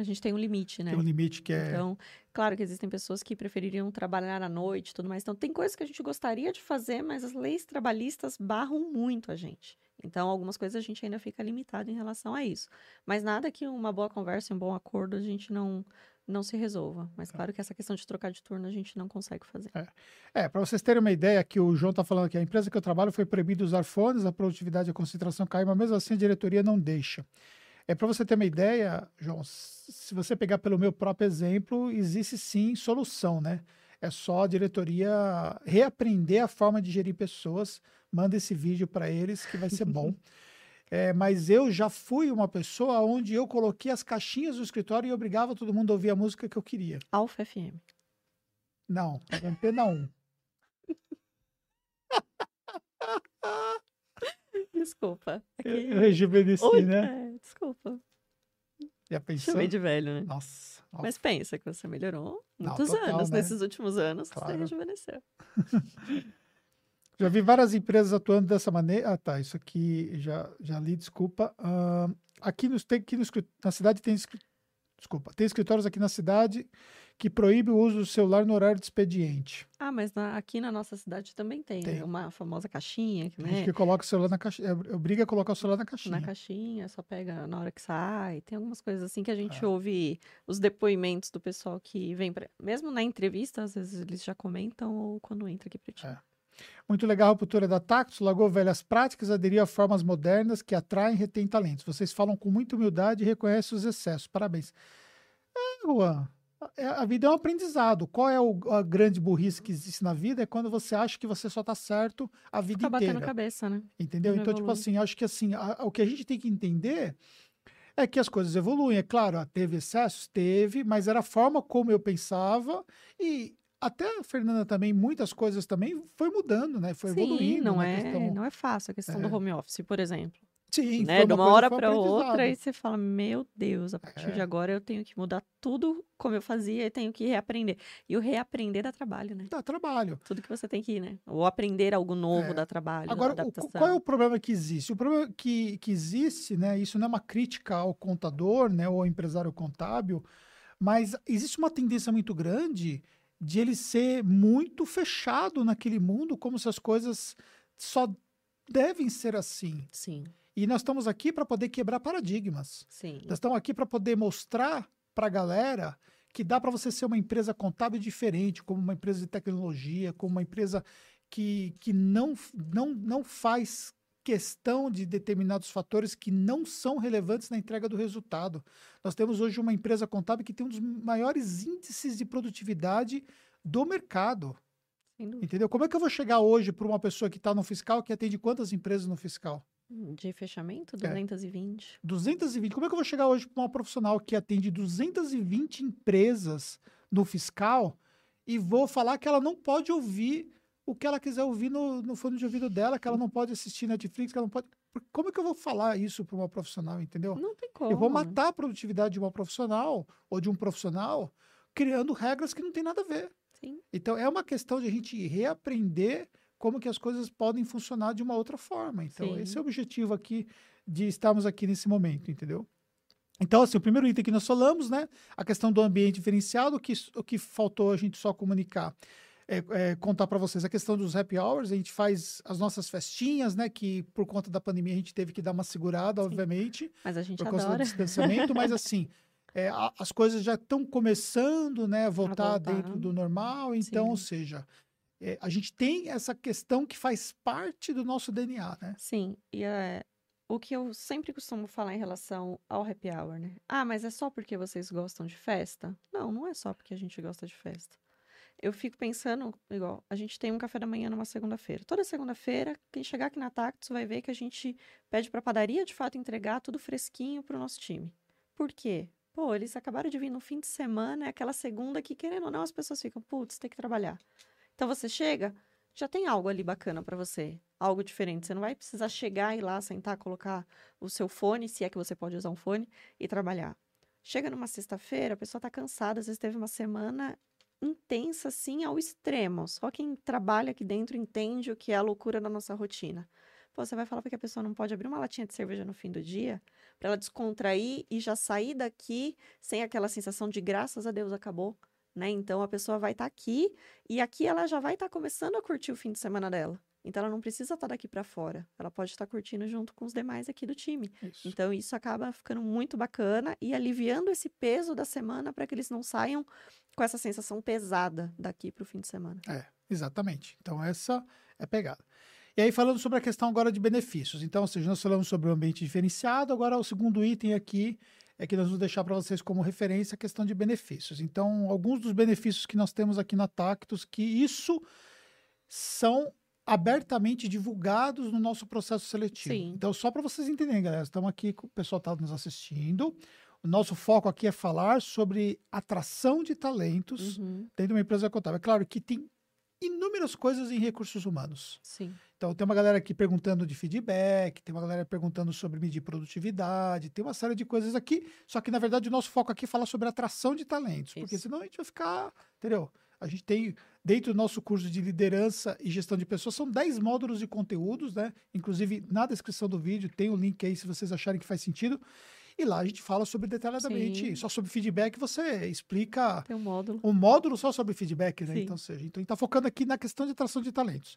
A gente tem um limite, né? tem um limite que é. Então, claro que existem pessoas que prefeririam trabalhar à noite e tudo mais. Então, tem coisas que a gente gostaria de fazer, mas as leis trabalhistas barram muito a gente. Então, algumas coisas a gente ainda fica limitado em relação a isso. Mas nada que uma boa conversa um bom acordo a gente não, não se resolva. Mas claro que essa questão de trocar de turno a gente não consegue fazer. É, para vocês terem uma ideia, que o João está falando aqui, a empresa que eu trabalho foi proibido usar fones, a produtividade e a concentração caiu, mas mesmo assim a diretoria não deixa. É para você ter uma ideia, João, se você pegar pelo meu próprio exemplo, existe sim solução, né? É só a diretoria reaprender a forma de gerir pessoas. Manda esse vídeo para eles que vai ser bom. É, mas eu já fui uma pessoa onde eu coloquei as caixinhas do escritório e obrigava todo mundo a ouvir a música que eu queria. Alfa FM. Não, Antena 1. Desculpa. É Eu, eu rejuvenesci, Oi, né? é, desculpa. Já pensou? Chamei de velho, né? Nossa. Mas pensa que você melhorou Não, muitos total, anos. né? Nesses últimos anos, você Claro. rejuvenesceu. Já vi várias empresas atuando dessa maneira. Ah, tá. Isso aqui já, já li, desculpa. Ah, aqui, nos, tem, aqui no, na cidade tem. Desculpa. Tem escritórios aqui na cidade que proíbe o uso do celular no horário de expediente. Ah, mas na- aqui na nossa cidade também tem, Tem. né? Uma famosa caixinha, Tem né? gente que coloca o celular na caixinha. Obriga a colocar o celular na caixinha. Na caixinha, só pega na hora que sai. Tem algumas coisas assim que a gente É. ouve os depoimentos do pessoal que vem pra... Mesmo na entrevista, às vezes eles já comentam ou quando entra aqui pra ti. É. Muito legal a ruptura da Tactus, largou velhas práticas, aderiu a formas modernas que atraem e retêm talentos. Vocês falam com muita humildade e reconhecem os excessos. Parabéns. É, Juan, a- a vida é um aprendizado. Qual é o- a grande burrice que existe na vida? É quando você acha que você só está certo a vida Fica batendo inteira. cabeça, né? Entendeu? não Então, tipo evolui. assim, acho que assim, a- o que a gente tem que entender é que as coisas evoluem. É claro, teve excessos? Teve, mas era a forma como eu pensava e até a Fernanda também, muitas coisas também foi mudando, né? Foi Sim, evoluindo não na é, questão. não é fácil a questão do É. home office, por exemplo. Sim, né? De uma coisa- hora para outra, e você fala: Meu Deus, a partir de É. agora eu tenho que mudar tudo como eu fazia e tenho que reaprender. E o reaprender dá trabalho, né? Dá trabalho. Tudo que você tem que ir, né? Ou aprender algo novo É. dá trabalho, Agora, dá o- adaptação. qual é o problema que existe? O problema que, que existe, né? Isso não é uma crítica ao contador, né? Ou ao empresário contábil, mas existe uma tendência muito grande de ele ser muito fechado naquele mundo, como se as coisas só devem ser assim. Sim, E nós estamos aqui para poder quebrar paradigmas. sim. Nós estamos aqui para poder mostrar para a galera que dá para você ser uma empresa contábil diferente, como uma empresa de tecnologia, como uma empresa que, que não, não, não faz questão de determinados fatores que não são relevantes na entrega do resultado. Nós temos hoje uma empresa contábil que tem um dos maiores índices de produtividade do mercado. Entendeu? Como é que eu vou chegar hoje para uma pessoa que está no fiscal que atende quantas empresas no fiscal? De fechamento, É. 220. 220. Como é que eu vou chegar hoje para uma profissional que atende 220 empresas no fiscal e vou falar que ela não pode ouvir o que ela quiser ouvir no, no fone de ouvido dela, que ela não pode assistir Netflix, que ela não pode. Como é que eu vou falar isso para uma profissional, entendeu? Não tem como. Eu vou matar a produtividade de uma profissional ou de um profissional criando regras que não tem nada a ver. Sim, Então é uma questão de a gente reaprender como que as coisas podem funcionar de uma outra forma. Então Sim. esse é o objetivo aqui de estarmos aqui nesse momento, entendeu? Então, assim, o primeiro item que nós falamos, né? A questão do ambiente diferenciado, o que, o que faltou a gente só comunicar. É, é, contar para vocês a questão dos happy hours, a gente faz as nossas festinhas, né? Que por conta da pandemia a gente teve que dar uma segurada, obviamente mas a gente por causa do adora. distanciamento, mas assim, é, a- as coisas já estão começando, né, a voltar, voltar. dentro do normal, então, Sim. ou seja, é, a gente tem essa questão que faz parte do nosso DNA, né? Sim, e é, o que eu sempre costumo falar em relação ao happy hour, né? Ah, mas é só porque vocês gostam de festa? Não, não é só porque a gente gosta de festa. Eu fico pensando, igual, a gente tem um café da manhã numa segunda-feira. Toda segunda-feira, quem chegar aqui na Tactus vai ver que a gente pede pra padaria, de fato, entregar tudo fresquinho pro nosso time. Por quê? Pô, eles acabaram de vir no fim de semana, é aquela segunda que, querendo ou não, as pessoas ficam, putz, tem que trabalhar. Então você chega, já tem algo ali bacana para você, algo diferente. Você não vai precisar chegar e lá sentar, colocar o seu fone, se é que você pode usar um fone, e trabalhar. Chega numa sexta-feira, a pessoa está cansada, às vezes teve uma semana intensa, assim, ao extremo. Só quem trabalha aqui dentro entende o que é a loucura da nossa rotina. Pô, você vai falar que a pessoa não pode abrir uma latinha de cerveja no fim do dia para ela descontrair e já sair daqui sem aquela sensação de graças a Deus acabou, né? Então a pessoa vai estar tá aqui e aqui ela já vai estar tá começando a curtir o fim de semana dela. Então ela não precisa estar tá daqui para fora, ela pode estar curtindo junto com os demais aqui do time. Isso. Então isso acaba ficando muito bacana e aliviando esse peso da semana para que eles não saiam com essa sensação pesada daqui para o fim de semana. É, exatamente. Então essa é pegada. E aí, falando sobre a questão agora de benefícios. Então, ou seja, nós falamos sobre o ambiente diferenciado, agora o segundo item aqui é que nós vamos deixar para vocês como referência a questão de benefícios. Então, alguns dos benefícios que nós temos aqui na Tactus, que isso são abertamente divulgados no nosso processo seletivo. Sim. Então, só para vocês entenderem, galera, estamos aqui, o pessoal está nos assistindo. O nosso foco aqui é falar sobre atração de talentos uhum. dentro de uma empresa contábil. É claro que tem inúmeras coisas em recursos humanos. Sim. Então, tem uma galera aqui perguntando de feedback, tem uma galera perguntando sobre medir produtividade, tem uma série de coisas aqui. Só que, na verdade, o nosso foco aqui é falar sobre atração de talentos, Isso. porque senão a gente vai ficar, entendeu? A gente tem, dentro do nosso curso de liderança e gestão de pessoas, são 10 módulos de conteúdos, né? Inclusive, na descrição do vídeo tem o um link aí, se vocês acharem que faz sentido. E lá a gente fala sobre detalhadamente, Sim. só sobre feedback, você explica Tem um módulo. um módulo só sobre feedback, né? Então, seja, então a gente está focando aqui na questão de atração de talentos.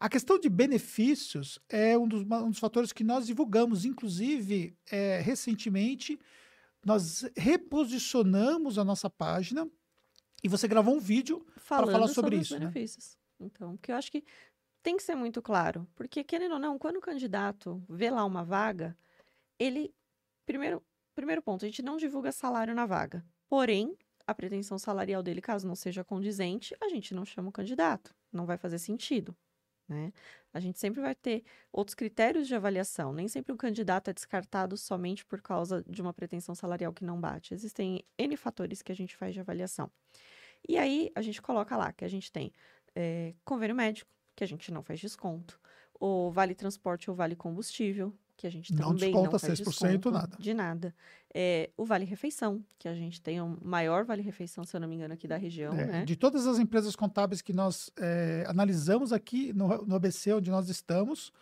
A questão de benefícios é um dos, um dos fatores que nós divulgamos, inclusive, é, recentemente, nós reposicionamos a nossa página e você gravou um vídeo para falar sobre, sobre isso. Os né? benefícios. Né? Então, porque eu acho que tem que ser muito claro. Porque, querendo ou não, quando o candidato vê lá uma vaga, ele. Primeiro, primeiro ponto, a gente não divulga salário na vaga. Porém, a pretensão salarial dele, caso não seja condizente, a gente não chama o candidato. Não vai fazer sentido. Né? A gente sempre vai ter outros critérios de avaliação. Nem sempre um candidato é descartado somente por causa de uma pretensão salarial que não bate. Existem N fatores que a gente faz de avaliação. E aí a gente coloca lá que a gente tem é, convênio médico, que a gente não faz desconto, o vale transporte ou vale combustível, que a gente não também desconta não faz 6% desconto nada. de nada. É, o Vale Refeição, que a gente tem o maior Vale Refeição, se eu não me engano, aqui da região. É, né? De todas as empresas contábeis que nós é, analisamos aqui no, no ABC, onde nós estamos,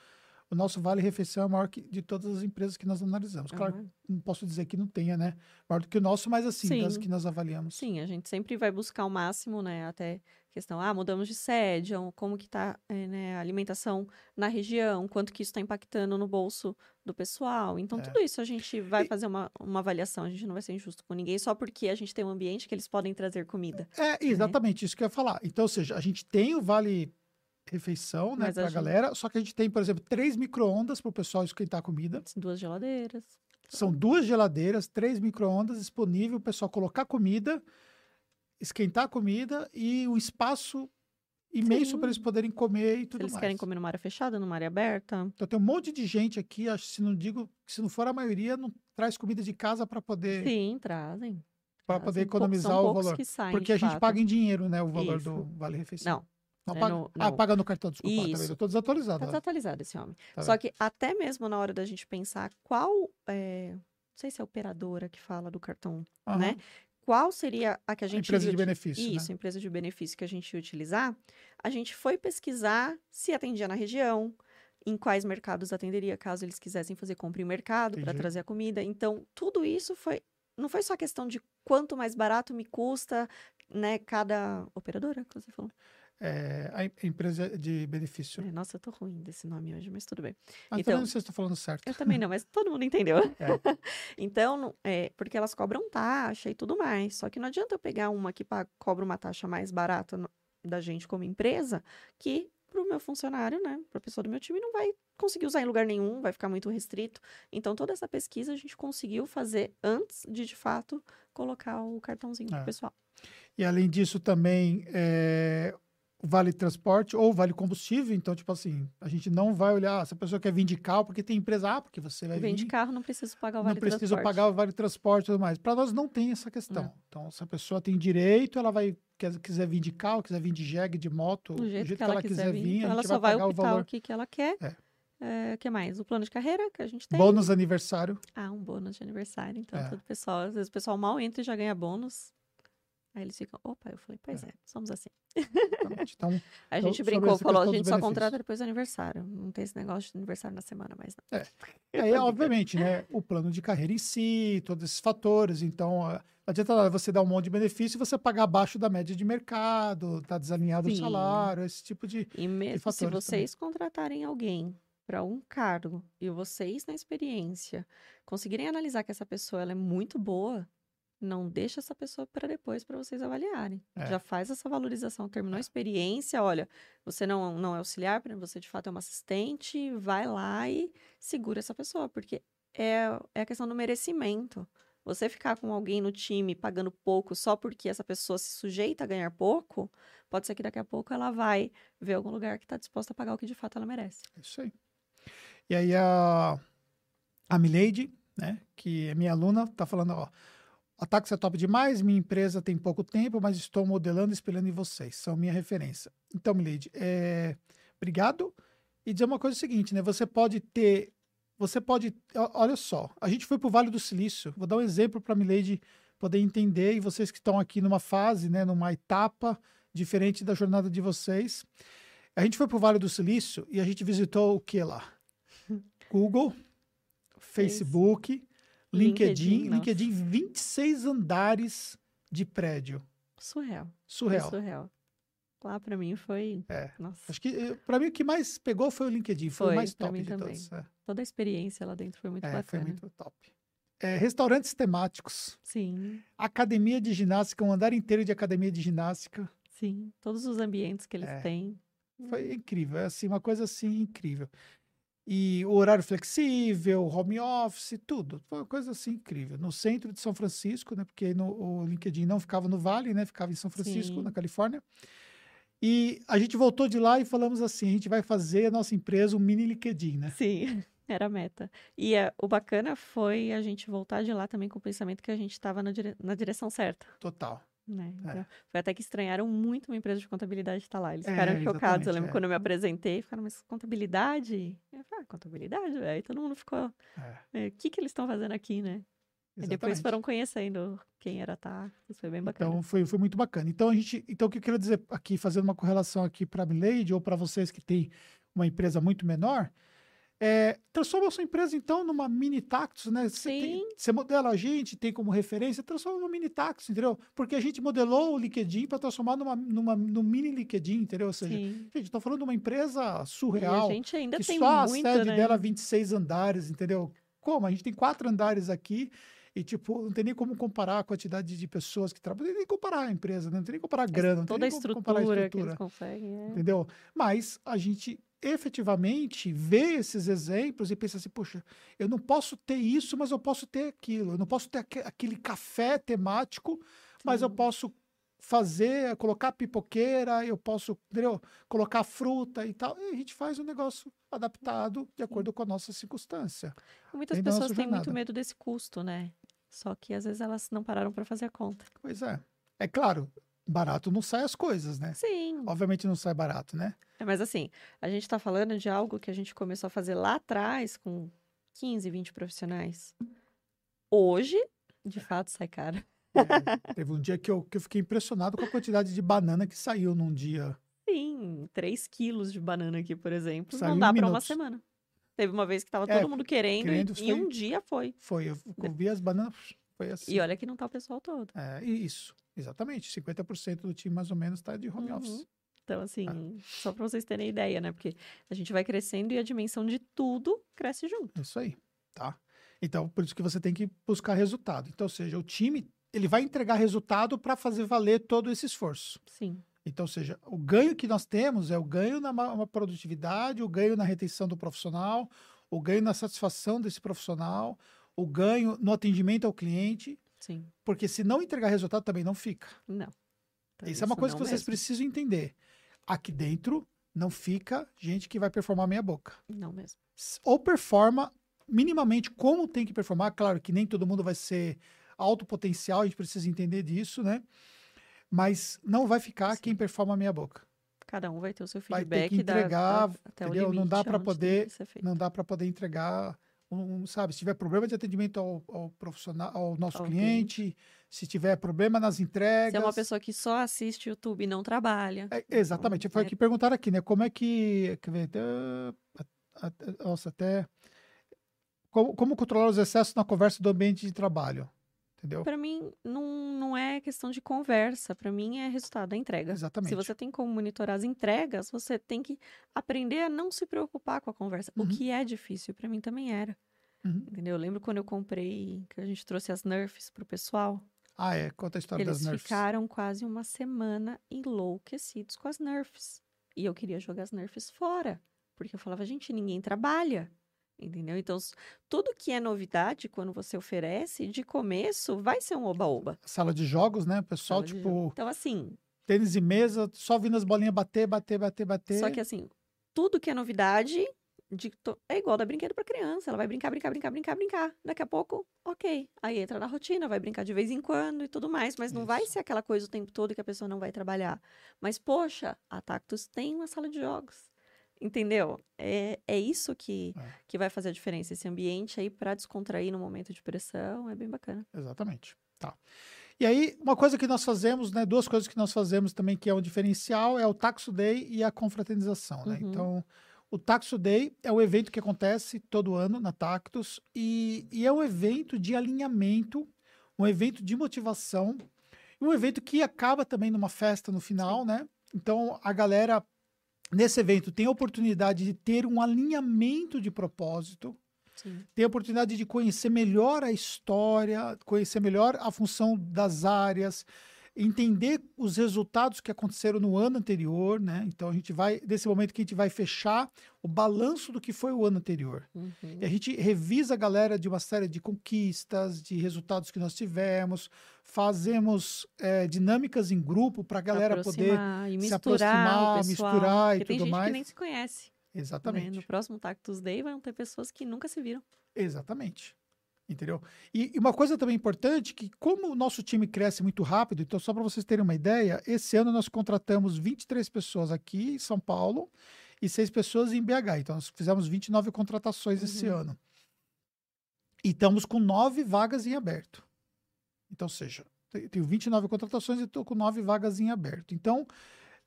o nosso Vale Refeição é maior que, de todas as empresas que nós analisamos. Claro, uhum. não posso dizer que não tenha, né? Maior do que o nosso, mas assim, Sim. das que nós avaliamos. Sim, a gente sempre vai buscar o máximo, né? Até questão, ah, mudamos de sede, como que está é, né, a alimentação na região, quanto que isso está impactando no bolso do pessoal. Então, é. tudo isso a gente vai e... fazer uma, uma avaliação, a gente não vai ser injusto com ninguém, só porque a gente tem um ambiente que eles podem trazer comida. É, né? exatamente, né? isso que eu ia falar. Então, ou seja, a gente tem o Vale refeição, né, para a gente... galera. Só que a gente tem, por exemplo, três micro-ondas para o pessoal esquentar a comida. Duas geladeiras. São duas geladeiras, três micro-ondas disponível, o pessoal colocar comida esquentar a comida e o espaço imenso para eles poderem comer e tudo eles mais. Eles querem comer numa área fechada, numa área aberta. Então tem um monte de gente aqui, acho se não digo, se não for a maioria, não traz comida de casa para poder Sim, trazem. Para poder economizar o valor. Porque a gente fato. paga em dinheiro, né, o valor Isso. do vale refeição. Não. Não, é paga, no, ah, paga no cartão, desculpa, Isso. também. Eu tô desatualizado. Tá desatualizado esse homem. Tá Só que até mesmo na hora da gente pensar qual é, não sei se é a operadora que fala do cartão, né? qual seria a que a gente. A empresa de benefício. Isso, né? empresa de benefício que a gente ia utilizar. A gente foi pesquisar se atendia na região, em quais mercados atenderia, caso eles quisessem fazer compra em mercado para trazer a comida. Então, tudo isso foi. Não foi só questão de quanto mais barato me custa, né, cada operadora que você falou é, a empresa de benefício. É, nossa, eu tô ruim desse nome hoje, mas tudo bem. Ah, então, não sei se estou falando certo. Eu também não, mas todo mundo entendeu. É. então, é, porque elas cobram taxa e tudo mais. Só que não adianta eu pegar uma que cobra uma taxa mais barata no, da gente como empresa, que para o meu funcionário, né, para a pessoa do meu time, não vai conseguir usar em lugar nenhum, vai ficar muito restrito. Então, toda essa pesquisa a gente conseguiu fazer antes de, de fato, colocar o cartãozinho é. para o pessoal. E além disso, também, é, vale transporte ou vale combustível. Então, tipo assim, a gente não vai olhar se a pessoa quer vir de carro, porque tem empresa, ah, porque você vai Vende vir. carro, não precisa pagar o não vale precisa transporte. pagar o vale transporte e tudo mais. Para nós não tem essa questão. Não. Então, se a pessoa tem direito, ela vai, quer, quiser vir de carro, quiser vir de jegue, de moto, Do jeito, que, ela quiser vir. então a ela só vai vai pagar o optar valor. o que, que ela quer. É. É, O que mais? O plano de carreira que a gente tem. Bônus aniversário. Ah, um bônus de aniversário. Então, É. todo pessoal, às vezes o pessoal mal entra e já ganha bônus. Aí eles ficam, opa, eu falei, pois é, somos assim. Então, A Então, gente sobre brincou, falou, a gente só contrata depois do aniversário. Não tem esse negócio de aniversário na semana mais, não. E aí, obviamente, né, o plano de carreira em si, todos esses fatores. Então, não adianta nada você dar um monte de benefício e você pagar abaixo da média de mercado, tá desalinhado o Sim. salário, esse tipo de. E mesmo se fatores também. vocês contratarem alguém para um cargo e vocês, na experiência, conseguirem analisar que essa pessoa ela é muito boa, não deixa essa pessoa para depois para vocês avaliarem. É. Já faz essa valorização. Terminou a experiência, olha, você não, não é auxiliar, você de fato é uma assistente, vai lá e segura essa pessoa, porque é, é a questão do merecimento. Você ficar com alguém no time pagando pouco só porque essa pessoa se sujeita a ganhar pouco, pode ser que daqui a pouco ela vai ver algum lugar que está disposta a pagar o que de fato ela merece. É isso aí. E aí, a, a Milady, né, que é minha aluna, tá falando, ó. A Tax é top demais, minha empresa tem pouco tempo, mas estou modelando e espelhando em vocês. São minha referência. Então, Milady, é, obrigado. E dizer uma coisa seguinte, né? Você pode ter. Você pode. Olha só, a gente foi para o Vale do Silício. Vou dar um exemplo para a Milady poder entender, e vocês que estão aqui numa fase, né, numa etapa diferente da jornada de vocês. A gente foi para o Vale do Silício e a gente visitou o que lá? Google, Facebook, LinkedIn. LinkedIn, nossa. LinkedIn, 26 andares de prédio. Surreal. Foi Surreal. surreal. Lá pra mim foi. É. Nossa. Acho que, para mim, o que mais pegou foi o LinkedIn. Foi, o Foi, mais pra top de também. todos. É, Toda a experiência lá dentro foi muito É, foi bacana. muito top. É, restaurantes temáticos, Sim, academia de ginástica, um andar inteiro de academia de ginástica. sim. Todos os ambientes que eles É. têm. Foi incrível, é assim, uma coisa assim incrível. E o horário flexível, home office, tudo. Foi uma coisa assim incrível. No centro de São Francisco, né? Porque no, o LinkedIn não ficava no Vale, né? Ficava em São Francisco, Sim. na Califórnia. E a gente voltou de lá e falamos assim: a gente vai fazer a nossa empresa um mini LinkedIn, né? Sim, era a meta. E é, o bacana foi a gente voltar de lá também com o pensamento que a gente estava na, dire- na direção certa. Total. Né? É. Então, foi até que estranharam muito uma empresa de contabilidade estar lá. Eles É, ficaram chocados. exatamente, Eu lembro é. quando eu me apresentei, ficaram, mas contabilidade? Eu falei, ah, contabilidade? Aí todo mundo ficou, É, "É, o que que eles estão fazendo aqui, né? E depois foram conhecendo quem era tá. Isso foi bem bacana. Então foi, foi muito bacana. Então a gente, então o que eu quero dizer aqui, fazendo uma correlação aqui para a Milady ou para vocês que têm uma empresa muito menor, é, transforma a sua empresa então numa mini Tactus, né? Você, tem- Sim. você modela a gente, tem como referência, transforma numa mini Tactus, entendeu? Porque a gente modelou o LinkedIn para transformar numa, numa, num mini LinkedIn, entendeu? Ou seja, Sim. gente, estou falando de uma empresa E a surreal gente ainda que tem só a sede né? dela é 26 andares, entendeu? Como? A gente tem quatro andares aqui e, tipo, não tem nem como comparar a quantidade de pessoas que trabalham, não tem nem comparar a empresa, né? não tem nem comparar a grana, não Toda tem nem como comparar a estrutura, que eles conseguem. é. entendeu? Mas a gente efetivamente vê esses exemplos e pensa assim, poxa, eu não posso ter isso, mas eu posso ter aquilo. Eu não posso ter aque- aquele café temático, mas eu Sim. posso fazer, colocar pipoqueira, eu posso, entendeu? Colocar fruta e tal. E a gente faz um negócio adaptado de acordo com a nossa circunstância. Muitas pessoas têm muito medo desse custo, né? Só que às vezes elas não pararam para fazer a conta. Pois é. É claro, barato não sai as coisas, né? Sim. Obviamente não sai barato, né? É, mas assim, a gente está falando de algo que a gente começou a fazer lá atrás com 15, 20 profissionais. Hoje, de fato, sai caro. É, teve um dia que eu, que eu fiquei impressionado com a quantidade de banana que saiu num dia. Sim, 3 quilos de banana aqui, por exemplo, Saiu não dá para uma semana. Teve uma vez que tava É, todo mundo querendo, e- querendo, e, foi- um dia foi. Foi, eu, eu vi as bananas, foi assim. E olha que não tá o pessoal todo. É, e isso, exatamente. 50% do time mais ou menos está de home Uhum. office. Então, assim, Ah. só para vocês terem ideia, né? Porque a gente vai crescendo e a dimensão de tudo cresce junto. Isso aí, tá? Então, por isso que você tem que buscar resultado. Então, ou seja, o time, ele vai entregar resultado para fazer valer todo esse esforço. Sim. Então, ou seja, o ganho que nós temos é o ganho na produtividade, o ganho na retenção do profissional, o ganho na satisfação desse profissional, o ganho no atendimento ao cliente, Sim. porque se não entregar resultado também não fica. Não. Então, Isso é uma coisa não que vocês mesmo. precisam entender. aqui dentro não fica gente que vai performar meia boca. Não mesmo. Ou performa minimamente como tem que performar. Claro que nem todo mundo vai ser alto potencial, a gente precisa entender disso, né? Mas não vai ficar Sim. quem performa meia boca. Cada um vai ter o seu Vai ter feedback que da- entregar, da- até o entendeu? Não limite dá tem poder-. Não dá para poder entregar um, sabe, se tiver problema de atendimento ao, ao profissional, ao nosso Ao cliente, se tiver problema nas entregas. Se é uma pessoa que só assiste YouTube e não trabalha. É, exatamente, foi o é- que perguntaram aqui, né? Como é que. Quer ver? Nossa, até. Como, como controlar os excessos na conversa do ambiente de trabalho? Entendeu? Pra mim, não, não é questão de conversa. Pra mim, é resultado da entrega. Exatamente. Se você tem como monitorar as entregas, você tem que aprender a não se preocupar com a conversa. Uhum. O que é difícil, pra mim também era. Uhum. Entendeu? Eu lembro quando eu comprei, que a gente trouxe as Nerfs pro pessoal. Ah, é. Conta a história das Eles Nerfs. ficaram quase uma semana enlouquecidos com as Nerfs. E eu queria jogar as Nerfs fora. Porque eu falava, gente, ninguém trabalha. Entendeu? Então, tudo que é novidade, quando você oferece, de começo, vai ser um oba-oba. Sala de jogos, né? O pessoal, Sala tipo. Então, assim, tênis e mesa, só vindo as bolinhas bater, bater, bater, bater. só que assim, tudo que é novidade de é igual dar brinquedo pra criança. Ela vai brincar, brincar, brincar, brincar, brincar. Daqui a pouco, ok. Aí entra na rotina, vai brincar de vez em quando e tudo mais. Mas não vai Isso. ser aquela coisa o tempo todo que a pessoa não vai trabalhar. Mas, poxa, a Tactus tem uma sala de jogos. Entendeu? É, é isso que, É. que vai fazer a diferença. Esse ambiente aí pra descontrair no momento de pressão é bem bacana. Exatamente. Tá. E aí, uma coisa que nós fazemos, né? Duas coisas que nós fazemos também que é um diferencial é o Taxo Day e a confraternização, né? Uhum. Então, o Taxo Day é um evento que acontece todo ano na Tactus e, e é um evento de alinhamento, um evento de motivação, um evento que acaba também numa festa no final, né? Então, a galera nesse evento tem a oportunidade de ter um alinhamento de propósito, Sim. ter a oportunidade de conhecer melhor a história, conhecer melhor a função das áreas, entender os resultados que aconteceram no ano anterior, né? Então a gente vai, nesse momento que a gente vai fechar o balanço do que foi o ano anterior. Uhum. E a gente revisa a galera de uma série de conquistas, de resultados que nós tivemos, fazemos eh, dinâmicas em grupo para a galera poder. Se aproximar, pessoal, misturar e porque tem tudo gente mais. que nem se conhece. né? Exatamente. No próximo Tactus Day vão ter pessoas que nunca se viram. Exatamente. Entendeu? E, e uma coisa também importante, que como o nosso time cresce muito rápido, então só para vocês terem uma ideia, esse ano nós contratamos 23 pessoas aqui em São Paulo e seis pessoas em BH. Então nós fizemos 29 contratações esse Uhum. ano. E estamos com nove vagas em aberto. Então, ou seja, te- tenho 29 contratações e estou com nove vagas em aberto. Então,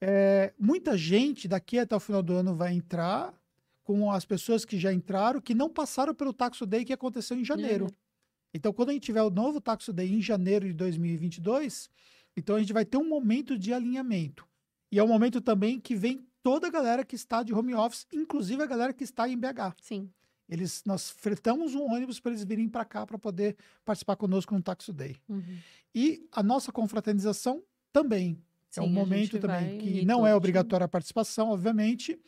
é, muita gente daqui até o final do ano vai entrar com as pessoas que já entraram, que não passaram pelo Taxo Day que aconteceu em janeiro. Janeiro. Então, quando a gente tiver o novo Taxo Day em janeiro de 2022, então a gente vai ter um momento de alinhamento. E é um momento também que vem toda a galera que está de home office, inclusive a galera que está em BH. Sim. Eles, nós fretamos um ônibus para eles virem para cá para poder participar conosco no Taxo Day. Uhum. E a nossa confraternização também. é Sim, um a momento também que não é obrigatória a participação, obviamente,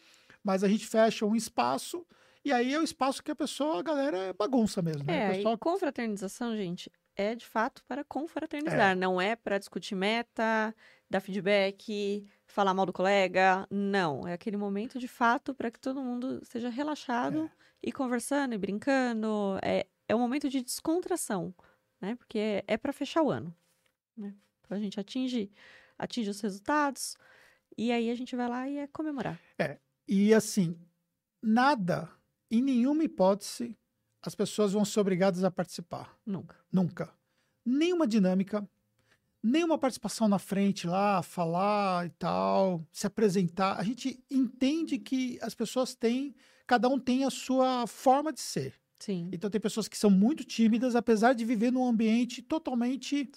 mas a gente fecha um espaço e aí é o espaço que a pessoa, a galera é bagunça mesmo, né? É, pessoal e confraternização, gente, é de fato para confraternizar, não é para discutir meta, dar feedback, falar mal do colega, não, é aquele momento de fato para que todo mundo seja relaxado e conversando e brincando, é, é um momento de descontração, né? Porque é, é para fechar o ano, né? Então a gente atinge, atinge os resultados e aí a gente vai lá e é comemorar. E assim, nada, em nenhuma hipótese, as pessoas vão ser obrigadas a participar. Nunca. Nunca. Nenhuma dinâmica, nenhuma participação na frente lá, falar e tal, se apresentar. A gente entende que as pessoas têm, cada um tem a sua forma de ser. Sim. Então tem pessoas que são muito tímidas, apesar de viver num ambiente totalmente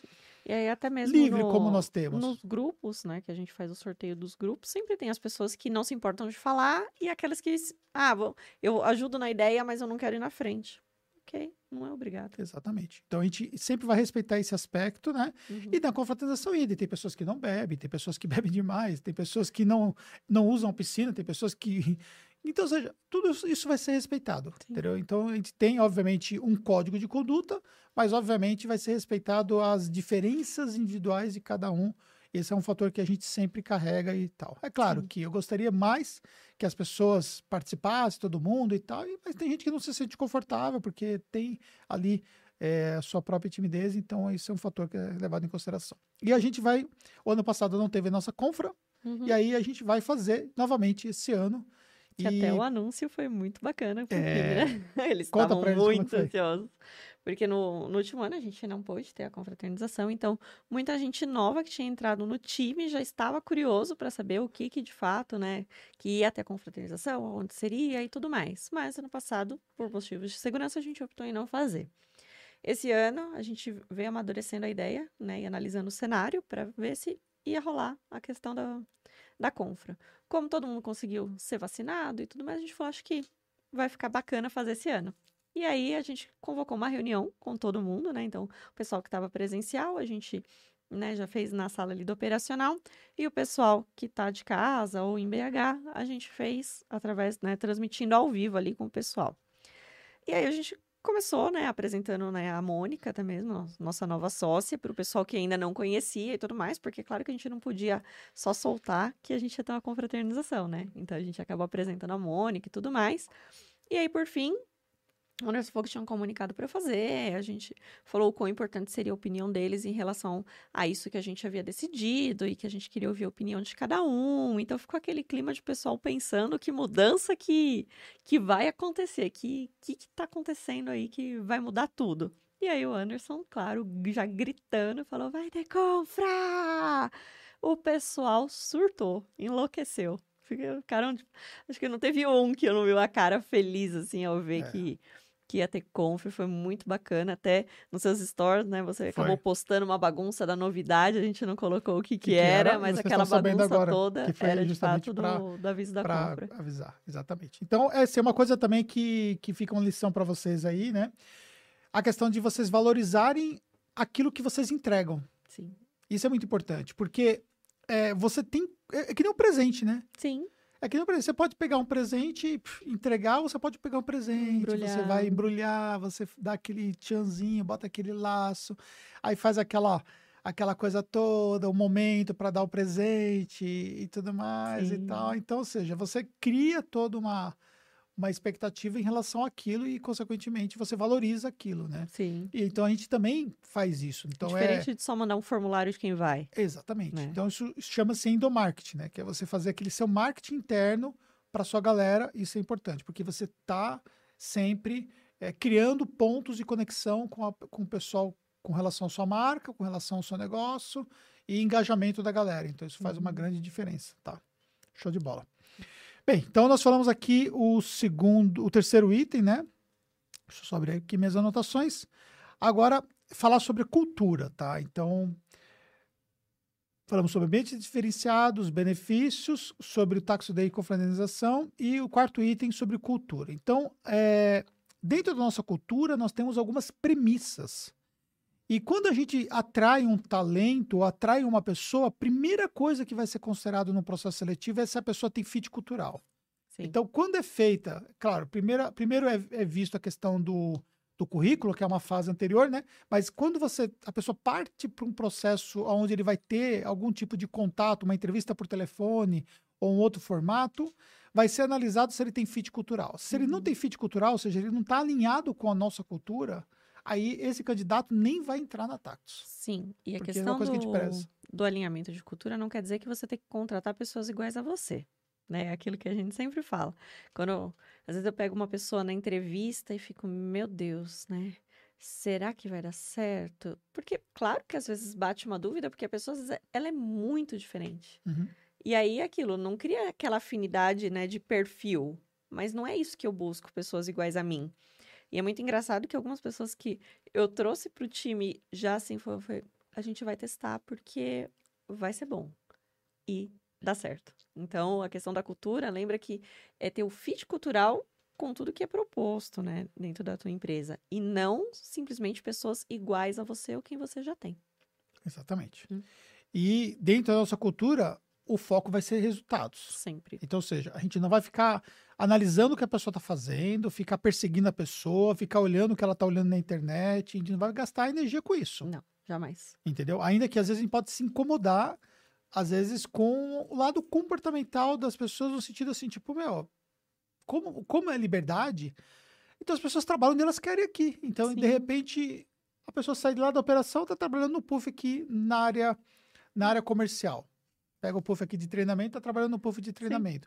E aí até mesmo livre no- como nós temos. Nos grupos, né, que a gente faz o sorteio dos grupos, sempre tem as pessoas que não se importam de falar e aquelas que, ah, vou, eu ajudo na ideia, mas eu não quero ir na frente. Ok, não é obrigado. Exatamente. Então a gente sempre vai respeitar esse aspecto, né? Uhum. E na confraternização ida, tem pessoas que não bebem, tem pessoas que bebem demais, tem pessoas que não, não usam piscina, tem pessoas que. Então, ou seja, tudo isso- vai ser respeitado, Sim. entendeu? Então, a gente tem, obviamente, um código de conduta, mas, obviamente, vai ser respeitado as diferenças individuais de cada um Esse é um fator que a gente sempre carrega e tal. É claro Sim. que eu gostaria mais que as pessoas participassem, todo mundo e tal, mas tem gente que não se sente confortável porque tem ali é, a sua própria timidez, então isso é um fator que é levado em consideração. E a gente vai, o ano passado não teve a nossa confra, Uhum. e aí a gente vai fazer novamente esse ano. Que e até o anúncio foi muito bacana pro É. né? Eles Conta estavam eles muito ansiosos. Porque no, no último ano a gente não pôde ter a confraternização, então muita gente nova que tinha entrado no time já estava curioso para saber o que que de fato, né, que ia ter a confraternização, onde seria e tudo mais. Mas ano passado, por motivos de segurança, a gente optou em não fazer. Esse ano a gente veio amadurecendo a ideia, né, e analisando o cenário para ver se ia rolar a questão da, da confra. Como todo mundo conseguiu ser vacinado e tudo mais, a gente falou, acho que vai ficar bacana fazer esse ano. E aí a gente convocou uma reunião com todo mundo, né? Então, o pessoal que estava presencial, a gente né, já fez na sala ali do operacional, e o pessoal que está de casa ou em BH, a gente fez através, né, transmitindo ao vivo ali com o pessoal. E aí a gente começou, né, apresentando né, a Mônica até mesmo, nos- nossa nova sócia, para o pessoal que ainda não conhecia e tudo mais, porque claro que a gente não podia só soltar que a gente ia ter uma confraternização, né? Então a gente acabou apresentando a Mônica e tudo mais. E aí, por fim, o Anderson falou que tinha um comunicado para fazer, a gente falou o quão importante seria a opinião deles em relação a isso que a gente havia decidido e que a gente queria ouvir a opinião de cada um. Então ficou aquele clima de pessoal pensando que mudança que, que vai acontecer, que que que tá acontecendo aí que vai mudar tudo. E aí o Anderson, claro, já gritando, falou: "Vai ter confra!" O pessoal surtou, enlouqueceu. Fica- Ficaram, acho que não teve um que eu não viu a cara feliz assim ao ver É. que que ia ter confra, foi muito bacana. Até nos seus stories, né? Você acabou Foi. postando uma bagunça da novidade, a gente não colocou o que, que, que era, era, mas aquela bagunça agora, toda que foi era de justamente fato pra- do, do aviso da compra. avisar, exatamente. Então, essa é uma coisa também que, que fica uma lição para vocês aí, né? A questão de vocês valorizarem aquilo que vocês entregam. Sim. Isso é muito importante, porque é, você tem. É, é que nem um presente, né? Sim, É que. Você pode pegar um presente e entregar, ou você pode pegar um presente, você Embrulhar. vai embrulhar, você dá aquele tchanzinho, bota aquele laço, aí faz aquela aquela coisa toda, o momento para dar o presente e tudo mais e Sim. tal. Então, ou seja, você cria toda uma uma expectativa em relação àquilo e, consequentemente, você valoriza aquilo, né? sim. E, então a gente também faz isso. Então é Diferente de só mandar um formulário de quem vai. Exatamente. né? Então, isso chama-se endomarketing, né? Que é você fazer aquele seu marketing interno para sua galera. Isso é importante, porque você está sempre eh, criando pontos de conexão com, a- com o pessoal com relação à sua marca, com relação ao seu negócio e engajamento da galera. Então, isso faz uma Uhum. grande diferença, tá? Show de bola. Bem, então nós falamos aqui o segundo, o terceiro item, né? Deixa eu só abrir aqui minhas anotações. Agora, falar sobre cultura, tá? Então, falamos sobre ambientes diferenciados, benefícios, sobre o Tax Day e confraternização e o quarto item sobre cultura. Então, é, dentro da nossa cultura, nós temos algumas premissas. E quando a gente atrai um talento ou atrai uma pessoa, a primeira coisa que vai ser considerado no processo seletivo é se a pessoa tem fit cultural. Sim. Então, quando é feita, claro, primeiro, primeiro é, é visto a questão do, do currículo, que é uma fase anterior, né? Mas quando você a pessoa parte para um processo onde ele vai ter algum tipo de contato, uma entrevista por telefone ou um outro formato, vai ser analisado se ele tem fit cultural. Se ele não Uhum. tem fit cultural, ou seja, ele não está alinhado com a nossa cultura, aí esse candidato nem vai entrar na Tactus. Sim. E a é questão uma coisa que do, do alinhamento de cultura não quer dizer que você tem que contratar pessoas iguais a você. Né? É aquilo que a gente sempre fala. Quando, às vezes eu pego uma pessoa na entrevista e fico, meu Deus, né? Será que vai dar certo? Porque, claro que às vezes bate uma dúvida, porque a pessoa, às vezes, ela é muito diferente. Uhum. E aí, aquilo, não cria aquela afinidade, né, de perfil. Mas não é isso que eu busco, pessoas iguais a mim. E é muito engraçado que algumas pessoas que eu trouxe pro time já assim, foi, foi, a gente vai testar porque vai ser bom. E dá certo. Então, a questão da cultura, lembra que é ter o fit cultural com tudo que é proposto, né, dentro da tua empresa. E não simplesmente pessoas iguais a você ou quem você já tem. Exatamente. Hum. E dentro da nossa cultura, o foco vai ser resultados. Sempre. Então, ou seja, a gente não vai ficar analisando o que a pessoa está fazendo, ficar perseguindo a pessoa, ficar olhando o que ela está olhando na internet. A gente não vai gastar energia com isso, Não, jamais. entendeu? Ainda que às vezes a gente pode se incomodar às vezes com o lado comportamental das pessoas, no sentido assim, tipo, meu, como, como é liberdade, então as pessoas trabalham onde elas querem aqui. Então, Sim. de repente, a pessoa sai de lá da operação, tá trabalhando no puff aqui na área, na área comercial. Pega o puff aqui de treinamento, tá trabalhando no puff de treinamento.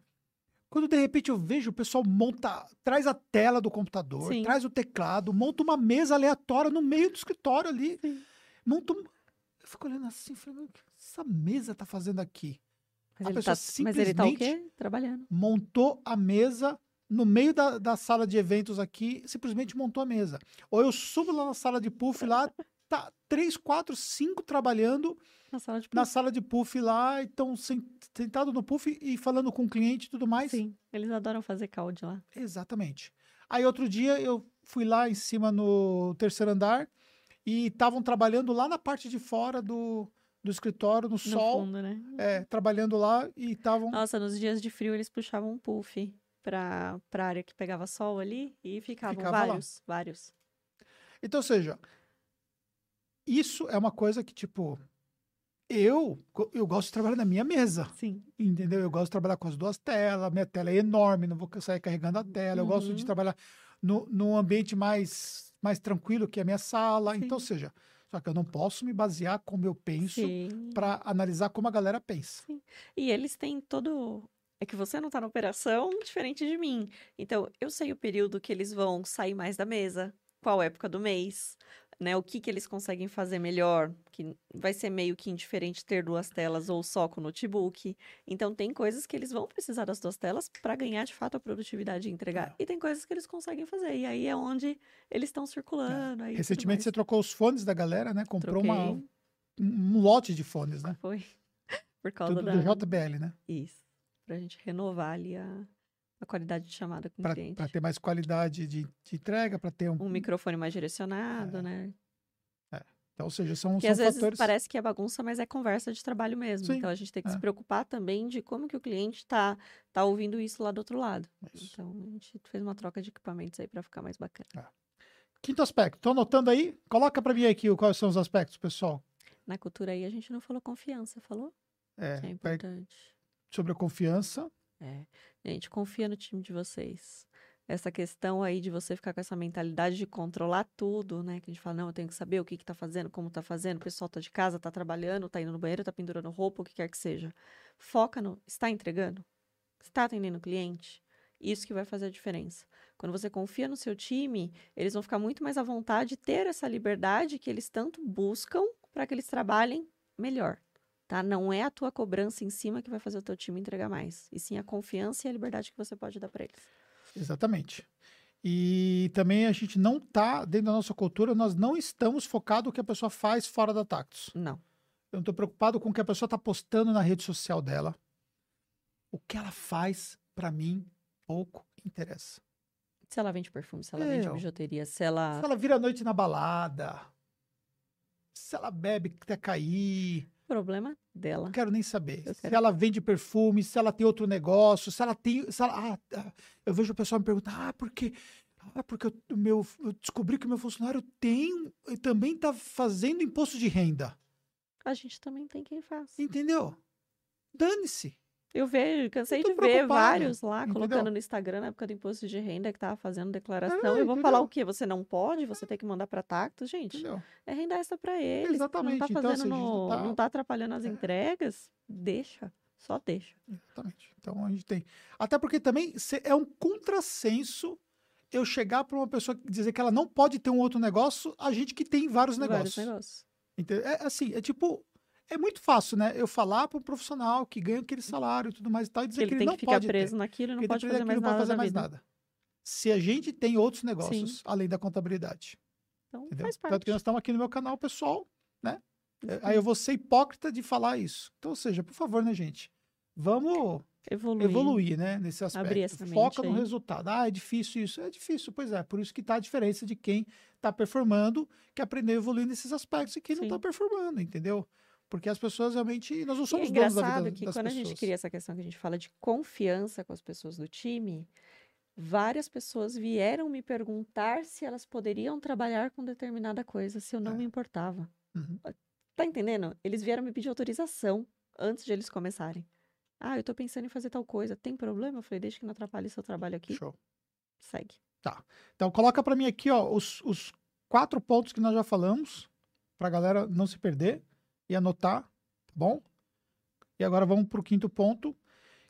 Quando de repente eu vejo o pessoal monta, traz a tela do computador, Sim. traz o teclado, monta uma mesa aleatória no meio do escritório ali, Sim. monta um... Eu fico olhando assim, falando, o que essa mesa tá fazendo aqui? Mas A ele, pessoa tá, mas ele tá o simplesmente- quê? Trabalhando. montou a mesa no meio da, da sala de eventos aqui, simplesmente montou a mesa. Ou eu subo lá na sala de puff lá, tá três, quatro, cinco trabalhando Na sala de na puff. sala de puff lá, então sentado no puff e falando com o cliente e tudo mais. Sim, eles adoram fazer calde lá. Exatamente. Aí outro dia eu fui lá em cima no terceiro andar e estavam trabalhando lá na parte de fora do, do escritório, no, No sol, fundo, né? é, trabalhando lá e estavam. Nossa, nos dias de frio eles puxavam um puff pra, pra área que pegava sol ali e ficavam Ficava lá. vários, vários. Então, ou seja, isso é uma coisa que, tipo, eu, eu gosto de trabalhar na minha mesa, Sim. entendeu? Eu gosto de trabalhar com as duas telas, minha tela é enorme, não vou sair carregando a tela. Eu gosto de Uhum. trabalhar no, num ambiente mais, mais tranquilo, que é a minha sala. Sim. Então, ou seja, só que eu não posso me basear como eu penso Sim. para analisar como a galera pensa. E eles têm todo. É que você não tá na operação diferente de mim. Então, eu sei o período que eles vão sair mais da mesa, qual época do mês, né? O que que eles conseguem fazer melhor, que vai ser meio que indiferente ter duas telas ou só com notebook. Então, tem coisas que eles vão precisar das duas telas para ganhar de fato a produtividade e entregar. É. E tem coisas que eles conseguem fazer. E aí é onde eles estão circulando. tudo Recentemente você trocou os fones da galera, né? Comprou uma, Troquei, um, um lote de fones, né? Foi. Por causa Tudo da. do JBL, né? Isso. Pra gente renovar ali a, a qualidade de chamada com o Para cliente. ter mais qualidade de, de entrega, para ter um. Um microfone mais direcionado, É. né? Então, ou seja, são, Que são às vezes fatores. parece que é bagunça, mas é conversa de trabalho mesmo. Sim, Então a gente tem que é. se preocupar também de como que o cliente tá, tá ouvindo isso lá do outro lado. Isso. Então a gente fez uma troca de equipamentos aí pra ficar mais bacana. Quinto aspecto. Tô anotando aí. Coloca para mim aqui o- quais são os aspectos, pessoal. Na cultura aí a gente não falou confiança, falou? É, é importante. sobre a confiança. É. Gente, confia no time de vocês. Essa questão aí de você ficar com essa mentalidade de controlar tudo, né? Que a gente fala, não, eu tenho que saber o que que tá fazendo, como tá fazendo, o pessoal tá de casa, tá trabalhando, tá indo no banheiro, tá pendurando roupa, o que quer que seja. Foca no, está entregando? Está atendendo o cliente? Isso que vai fazer a diferença. Quando você confia no seu time, eles vão ficar muito mais à vontade de ter essa liberdade que eles tanto buscam para que eles trabalhem melhor. Tá? Não é a tua cobrança em cima que vai fazer o teu time entregar mais, e sim a confiança e a liberdade que você pode dar para eles. Exatamente. E também a gente não tá, dentro da nossa cultura, nós não estamos focados no que a pessoa faz fora da Tactus. Não. Eu não estou preocupado com o que a pessoa está postando na rede social dela. O que ela faz, para mim, pouco interessa. Se ela vende perfume, se ela É, vende ó. bijuteria, se ela. Se ela vira a noite na balada, se ela bebe até cair, Problema dela. não quero nem saber. Eu Se quero- ela vende perfume, se ela tem outro negócio, se ela tem. Se ela, ah, ah, eu vejo o pessoal me perguntar, ah, porque. Ah, porque o meu, eu descobri que o meu funcionário tem. e também está fazendo imposto de renda. A gente também tem quem faz. Entendeu? Dane-se. Eu vejo, cansei de ver vários lá entendeu? colocando no Instagram na época do imposto de renda que tava fazendo declaração. É, eu vou falar o quê? Você não pode? Você tem que mandar para tacto? Gente, Entendeu? é renda extra para eles. Exatamente, Não tá então, fazendo assim, não no... tá- não tá atrapalhando as É. entregas? Deixa. Só deixa. Exatamente. Então a gente tem. Até porque também é um contrassenso eu chegar para uma pessoa e dizer que ela não pode ter um outro negócio, a gente que tem vários negócios. Vários negócios. Entendeu? É assim, é tipo. É muito fácil, né? Eu falar para um profissional que ganha aquele salário e tudo mais e tal, e dizer Ele que ele tem não que ficar pode preso ter. naquilo não pode fazer mais não pode nada fazer mais nada. Se a gente tem outros negócios Sim. além da contabilidade. Então Entendeu? faz Tanto parte. que nós estamos aqui no meu canal, pessoal. É, Uhum. Aí eu vou ser hipócrita de falar isso. Então, ou seja, por favor, né, gente? Vamos Evoluir. evoluir, né, nesse aspecto. Foca mente no aí. resultado. Ah, é difícil isso. É difícil, pois é. Por isso que tá a diferença de quem tá performando, que aprendeu a evoluir nesses aspectos e quem não tá Sim. performando, entendeu? Porque as pessoas realmente, nós não E é somos donos da vida que das quando a pessoas. gente cria essa questão que a gente fala de confiança com as pessoas do time, várias pessoas vieram me perguntar se elas poderiam trabalhar com determinada coisa, se eu não É. me importava. Uhum. Tá entendendo? Eles vieram me pedir autorização. antes de eles começarem. Ah, eu tô pensando em fazer tal coisa. Tem problema? Eu falei, deixa que não atrapalhe seu trabalho aqui. Show. Segue. Então, coloca para mim aqui, ó, os, os quatro pontos que nós já falamos, pra galera não se perder e anotar, tá bom? E agora vamos pro quinto ponto,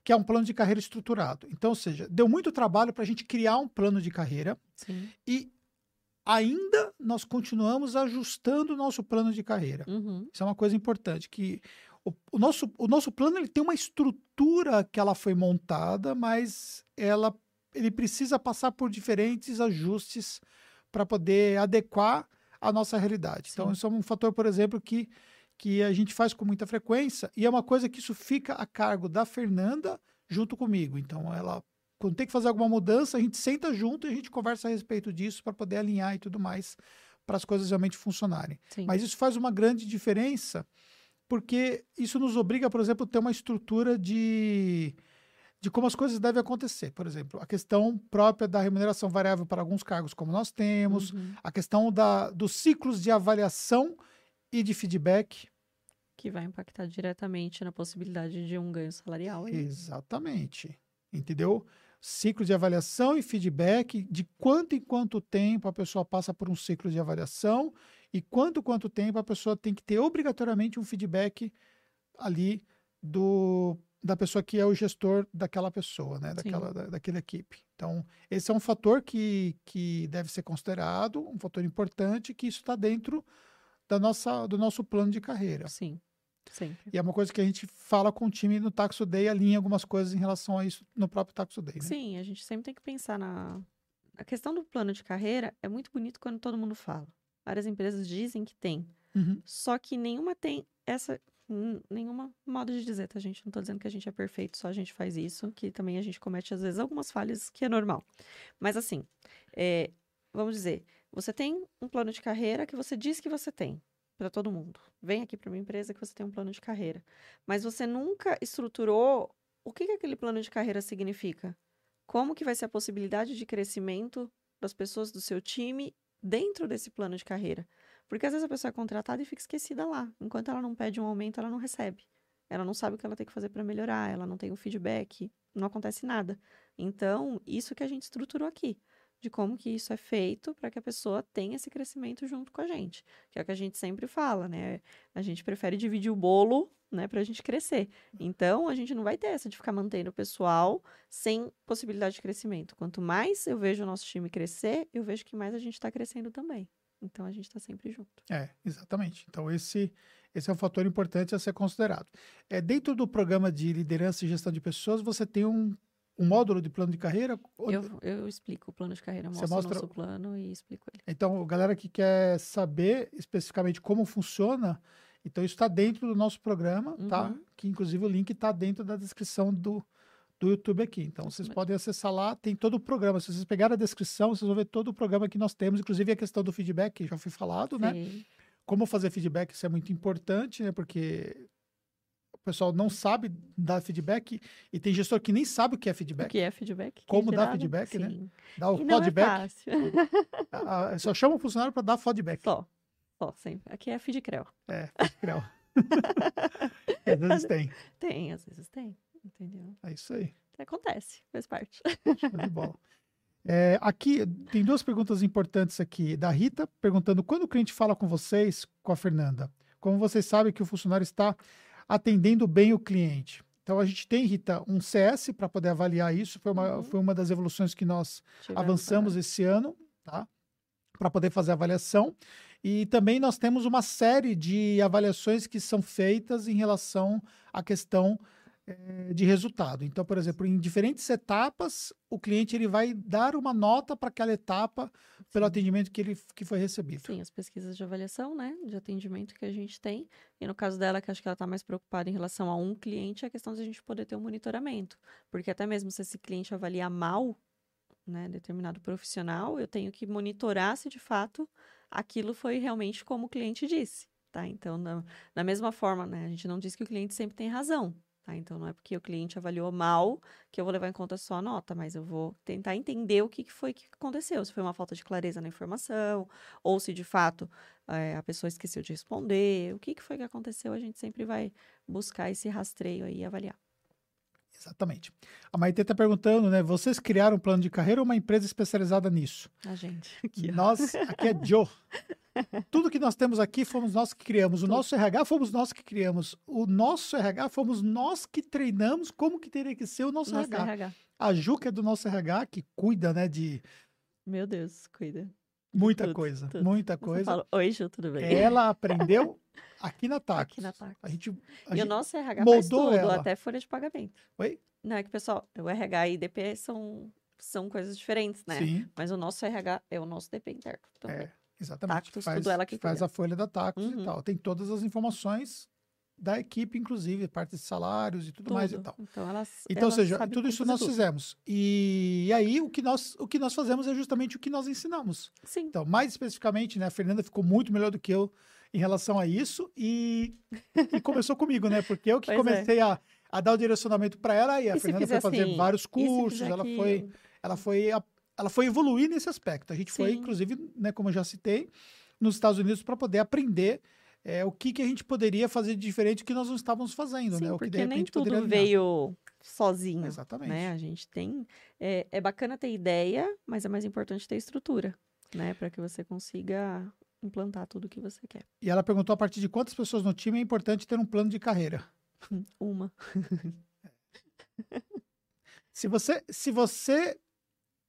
que é um plano de carreira estruturado. Então, ou seja, deu muito trabalho para a gente criar um plano de carreira Sim. e ainda nós continuamos ajustando o nosso plano de carreira. Uhum. Isso é uma coisa importante, que o, o nosso, o nosso plano ele tem uma estrutura que ela foi montada, mas ela, ele precisa passar por diferentes ajustes para poder adequar a nossa realidade. Então, Sim. isso é um fator, por exemplo, que, que a gente faz com muita frequência e é uma coisa que isso fica a cargo da Fernanda junto comigo. Então, ela, quando tem que fazer alguma mudança, a gente senta junto e a gente conversa a respeito disso para poder alinhar e tudo mais, para as coisas realmente funcionarem. Sim. Mas isso faz uma grande diferença, porque isso nos obriga, por exemplo, a ter uma estrutura de, de como as coisas devem acontecer. Por exemplo, a questão própria da remuneração variável para alguns cargos, como nós temos, Uhum. a questão da, dos ciclos de avaliação e de feedback. Que vai impactar diretamente na possibilidade de um ganho salarial. aí. Exatamente. Entendeu? Ciclo de avaliação e feedback, de quanto em quanto tempo a pessoa passa por um ciclo de avaliação e quanto quanto tempo a pessoa tem que ter obrigatoriamente um feedback ali do da pessoa que é o gestor daquela pessoa, né? Daquela, da, daquela equipe. Então, esse é um fator que, que deve ser considerado, um fator importante, que isso está dentro da nossa, do nosso plano de carreira. Sim. Sempre. E é uma coisa que a gente fala com o time no Taxo Day, alinha algumas coisas em relação a isso no próprio Taxo Day, né? Sim, a gente sempre tem que pensar na. A questão do plano de carreira é muito bonito quando todo mundo fala. Várias empresas dizem que tem. Uhum. Só que nenhuma tem essa. Nenhuma modo de dizer, tá, gente? Não tô dizendo que a gente é perfeito, só a gente faz isso, que também a gente comete, às vezes, algumas falhas que é normal. Mas assim, é, vamos dizer, você tem um plano de carreira que você diz que você tem para todo mundo. Vem aqui para minha empresa que você tem um plano de carreira. Mas você nunca estruturou o que, que aquele plano de carreira significa. Como que vai ser a possibilidade de crescimento das pessoas do seu time dentro desse plano de carreira? Porque às vezes a pessoa é contratada e fica esquecida lá. Enquanto ela não pede um aumento, ela não recebe. Ela não sabe o que ela tem que fazer para melhorar, ela não tem um feedback, não acontece nada. Então, isso que a gente estruturou aqui, de como que isso é feito para que a pessoa tenha esse crescimento junto com a gente, que é o que a gente sempre fala, né? A gente prefere dividir o bolo, né, para a gente crescer. Então, a gente não vai ter essa de ficar mantendo o pessoal sem possibilidade de crescimento. Quanto mais eu vejo o nosso time crescer, eu vejo que mais a gente está crescendo também. Então, a gente está sempre junto. É, exatamente. Então, esse, esse é um fator importante a ser considerado. É, dentro do programa de liderança e gestão de pessoas, você tem um, um módulo de plano de carreira. Eu, eu explico o plano de carreira, Você mostro mostra o nosso plano e explico ele. Então, galera que quer saber especificamente como funciona, então isso está dentro do nosso programa, tá? Uhum. Que inclusive o link está dentro da descrição do, do YouTube aqui. Então, vocês mesmo. podem acessar lá, tem todo o programa. Se vocês pegarem a descrição, vocês vão ver todo o programa que nós temos, inclusive a questão do feedback, que já foi falado, né? Sim. Como fazer feedback, isso é muito importante, né? Porque pessoal não sabe dar feedback e tem gestor que nem sabe o que é O feedback. que é feedback? Como dar né? feedback, né? Sim. Dá o E não é feedback, fácil. ah, ah, só chama o funcionário para dar feedback. Só. Só, sempre. Aqui é feedcrel. É, creu. Às vezes tem. Tem, às vezes tem. Entendeu? É isso aí. Acontece, faz parte. Show de bola. É, aqui tem duas perguntas importantes aqui da Rita perguntando quando o cliente fala com vocês, com a Fernanda, como vocês sabem que o funcionário está atendendo bem o cliente? Então a gente tem, Rita, um CS para poder avaliar isso. Foi uma, Uhum. foi uma das evoluções que nós Tivemos avançamos agora. esse ano, tá? Para poder fazer a avaliação. E também nós temos uma série de avaliações que são feitas em relação à questão eh, de resultado. Então, por exemplo, em diferentes etapas, o cliente ele vai dar uma nota para aquela etapa pelo Sim. atendimento que ele que foi recebido. Sim, as pesquisas de avaliação, né, de atendimento que a gente tem. E no caso dela, que acho que ela está mais preocupada em relação a um cliente, é a questão de a gente poder ter um monitoramento. Porque até mesmo se esse cliente avaliar mal, né, determinado profissional, eu tenho que monitorar se de fato aquilo foi realmente como o cliente disse, tá? Então, da, da mesma forma, né, a gente não diz que o cliente sempre tem razão, Tá? Então, não é porque o cliente avaliou mal que eu vou levar em conta só a nota, mas eu vou tentar entender o que foi que aconteceu. Se foi uma falta de clareza na informação, ou se de fato eh, a pessoa esqueceu de responder, o que que foi que aconteceu, a gente sempre vai buscar esse rastreio aí e avaliar. Exatamente. A Maite está perguntando, né? Vocês criaram um plano de carreira ou uma empresa especializada nisso? A gente. Aqui. Nós, aqui é Joe. Tudo que nós temos aqui fomos nós que criamos. O Tudo. nosso RH fomos nós que criamos. O nosso RH fomos nós que treinamos como que teria que ser o nosso, Nosso RH. RH. A Ju, que é do nosso RH, que cuida, né, de Meu Deus, cuida. muita Tudo, coisa, tudo. muita coisa. falo, Oi, Ju, tudo bem? Ela aprendeu aqui na TAC. Aqui na TAC. A gente, a E o gente- nosso RH faz tudo, ela. até folha de pagamento. Oi? Não, é que, pessoal, o RH e IDP são, são coisas diferentes, né? Sim, Mas o nosso RH é o nosso DP interno também. é, exatamente. Tactus, faz, tudo ela que faz a folha da Tactus e Uhum. tal. Tem todas as informações da equipe, inclusive, parte de salários e tudo, mais e Tudo. tal. Então, elas, Então, ou elas seja, sabem tudo isso nós tudo. fizemos. E, aí, o que, nós, o que nós fazemos é justamente o que nós ensinamos. Sim, Então, mais especificamente, né, a Fernanda ficou muito melhor do que eu em relação a isso e, e começou comigo, né? Porque eu que Pois é. comecei a, a dar o direcionamento para ela e a E Fernanda foi fazer assim, vários cursos, ela aquilo? foi, ela foi, a- ela foi evoluir nesse aspecto. A gente foi, Sim. inclusive, né, como eu já citei, nos Estados Unidos para poder aprender é, o que, que a gente poderia fazer de diferente que nós não estávamos fazendo, Sim, né? O que de nem repente poderia tudo alinhar. veio sozinho, Exatamente. né? A gente tem... É, é bacana ter ideia, mas é mais importante ter estrutura, né? Para que você consiga implantar tudo o que você quer. E ela perguntou a partir de quantas pessoas no time é importante ter um plano de carreira. Uma. Se você, se você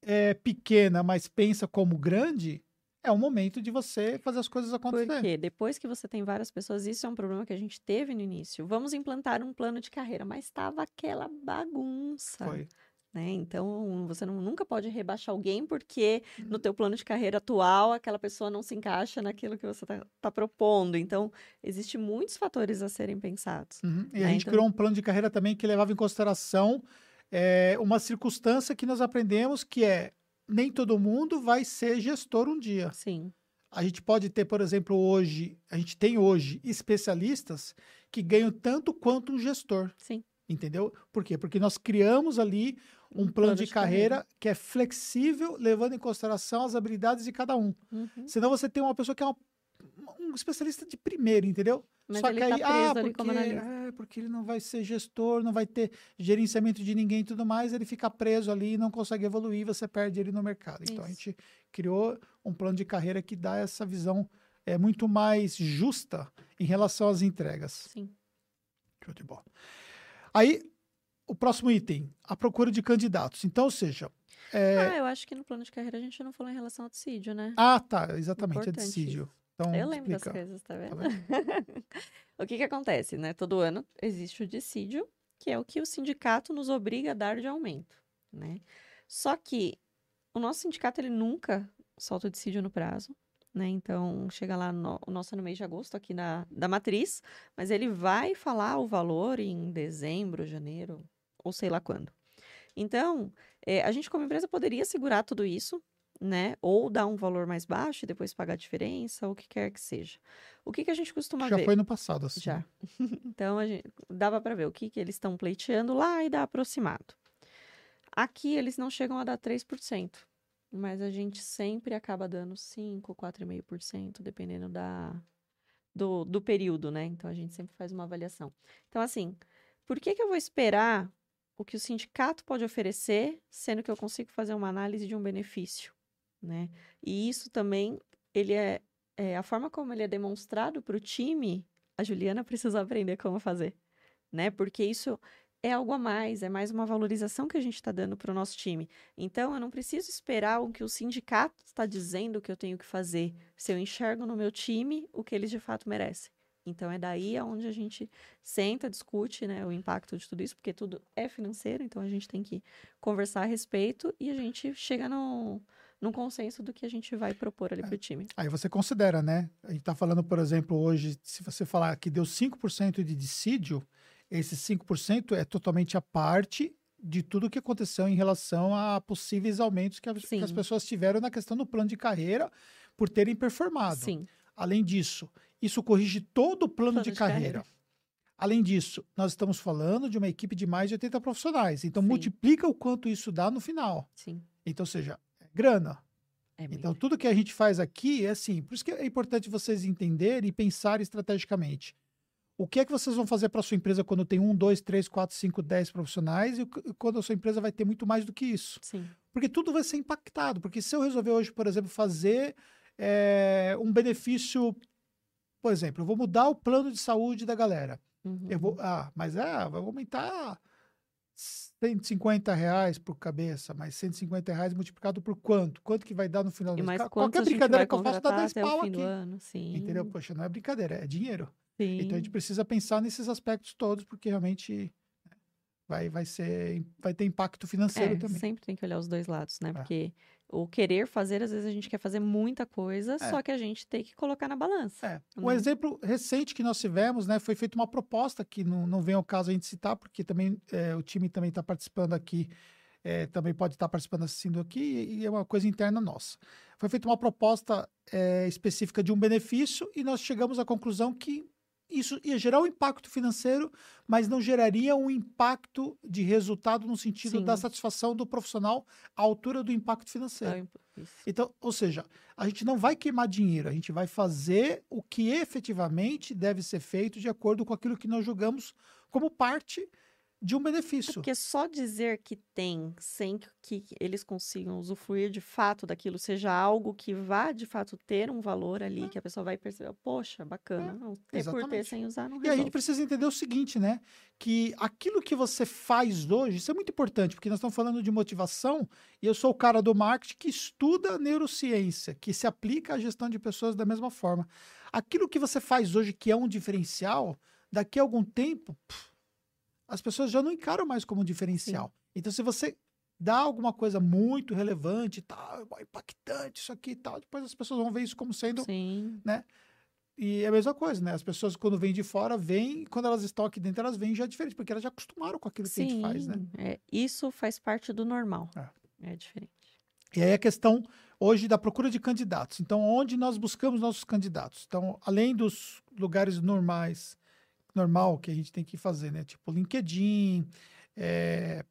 é pequena, mas pensa como grande, é o momento de você fazer as coisas acontecerem. Porque depois que você tem várias pessoas, isso é um problema que a gente teve no início. Vamos implantar um plano de carreira, mas estava aquela bagunça, Foi. Né? Então, você não- nunca pode rebaixar alguém porque Uhum. no teu plano de carreira atual, aquela pessoa não se encaixa naquilo que você está propondo. Então, existem muitos fatores a serem pensados. Uhum. E a né, gente então- criou um plano de carreira também que levava em consideração é, uma circunstância que nós aprendemos que é nem todo mundo vai ser gestor um dia. Sim, A gente pode ter, por exemplo, hoje, a gente tem hoje especialistas que ganham tanto quanto um gestor. sim. Entendeu? Por quê? Porque nós criamos ali um, plano, de, carreira, que é flexível, levando em consideração as habilidades de cada um. Uhum. Senão você tem uma pessoa que é uma- um especialista de primeiro, entendeu? Mas Só que tá aí, preso ah, porque, é, porque ele não vai ser gestor, não vai ter gerenciamento de ninguém e tudo mais, ele fica preso ali e não consegue evoluir, você perde ele no mercado. Então a Isso. gente criou um plano de carreira que dá essa visão é, muito mais justa em relação às entregas. Sim. Show de bola. Aí, o próximo item, a procura de candidatos. Então, ou seja, é, Ah, eu acho que no plano de carreira a gente não falou em relação ao dissídio, né? ah, tá, exatamente, é Importante dissídio. Então, Eu lembro das explica. coisas, tá Tá vendo? o que que acontece, né? Todo ano existe o dissídio, que é o que o sindicato nos obriga a dar de aumento, né? Só que o nosso sindicato, ele nunca solta o dissídio no prazo, né? Então, chega lá, no, o nosso é no mês de agosto aqui na, da matriz, mas ele vai falar o valor em dezembro, janeiro, ou sei lá quando. Então, eh, a gente como empresa poderia segurar tudo isso, né? Ou dar um valor mais baixo e depois pagar a diferença, ou o que quer que seja. O que que a gente costuma Já ver? foi no passado, assim. Já. então, a gente, dava para ver o que, que eles estão pleiteando lá e dá aproximado. Aqui, eles não chegam a dar 3%, mas a gente sempre acaba dando 5%, 4,5%, dependendo da, do, do período, né? Então, a gente sempre faz uma avaliação. Então, assim, por que, que eu vou esperar o que o sindicato pode oferecer, sendo que eu consigo fazer uma análise de um benefício, né? E isso também, ele é, é a forma como ele é demonstrado para o time, a Juliana precisa aprender como fazer, né? Porque isso é algo a mais, é mais uma valorização que a gente está dando para o nosso time. Então, eu não preciso esperar o que o sindicato está dizendo que eu tenho que fazer, se eu enxergo no meu time o que eles de fato merecem. Então, é daí aonde a gente senta, discute né, o impacto de tudo isso, porque tudo é financeiro, então a gente tem que conversar a respeito e a gente chega no, num consenso do que a gente vai propor ali para o time. Aí você considera, né? A gente está falando, por exemplo, hoje, se você falar que deu 5% de dissídio, esse 5% é totalmente a parte de tudo que aconteceu em relação a possíveis aumentos que, a- que as pessoas tiveram na questão do plano de carreira por terem performado. Sim, Além disso, isso corrige todo o plano, Plano de, de carreira. carreira. Além disso, nós estamos falando de uma equipe de mais de 80 profissionais. Então, Sim. multiplica o quanto isso dá no final. Sim. Então, ou seja, é grana. É Então, tudo que a gente faz aqui é assim. Por isso que é importante vocês entenderem e pensarem estrategicamente. O que é que vocês vão fazer para sua empresa quando tem um, dois, três, quatro, cinco, dez profissionais e quando a sua empresa vai ter muito mais do que isso? Sim. Porque tudo vai ser impactado. Porque se eu resolver hoje, por exemplo, fazer eh, um benefício, por exemplo, eu vou mudar o plano de saúde da galera. Uhum. Eu vou, ah, mas é, vai aumentar 150 reais por cabeça, mas 150 reais multiplicado por quanto? Quanto que vai dar no final do mês? quantos Qualquer a brincadeira que eu faço dá contratar 10 até pau aqui. ano? Sim. Entendeu? Poxa, não é brincadeira, é dinheiro. Sim. Então a gente precisa pensar nesses aspectos todos, porque realmente né, vai, vai, ser, vai ter impacto financeiro É, também. sempre tem que olhar os dois lados, né? É. Porque o querer fazer, às vezes a gente quer fazer muita coisa, É. só que a gente tem que colocar na balança. É. Um exemplo recente que nós tivemos, né, foi feita uma proposta que não, não vem ao caso a gente citar, porque também é, o time também está participando aqui, é, também pode estar participando assistindo aqui, e é uma coisa interna nossa. Foi feita uma proposta é, específica de um benefício e nós chegamos à conclusão que isso ia gerar um impacto financeiro, mas não geraria um impacto de resultado no sentido da Sim. satisfação do profissional à altura do impacto financeiro. Isso. Então, ou seja, a gente não vai queimar dinheiro, a gente vai fazer o que efetivamente deve ser feito de acordo com aquilo que nós julgamos como parte de um É benefício. porque só dizer que tem, sem que eles consigam usufruir de fato daquilo, seja algo que vá de fato ter um valor ali, que a pessoa vai perceber, poxa, bacana, não ter por ter sem usar não E a gente resolve. precisa entender o seguinte, né? Que aquilo que você faz hoje, isso é muito importante, porque nós estamos falando de motivação, e eu sou o cara do marketing que estuda neurociência, que se aplica à gestão de pessoas da mesma forma. Aquilo que você faz hoje, que é um diferencial, daqui a algum tempo, pff, as pessoas já não encaram mais como um diferencial. Então, se você dá alguma coisa muito relevante, tal, impactante, isso aqui e tal, depois as pessoas vão ver isso como sendo Sim, e é a mesma coisa, né? As pessoas, quando vêm de fora, vêm, quando elas estão aqui dentro, elas vêm já diferente, porque elas já acostumaram com aquilo que a gente faz, né? sim, é, isso faz parte do normal. É. É diferente. E aí a questão hoje da procura de candidatos. Então, onde nós buscamos nossos candidatos? Então, além dos lugares normais, normal que a gente tem que fazer, né? Tipo LinkedIn, é,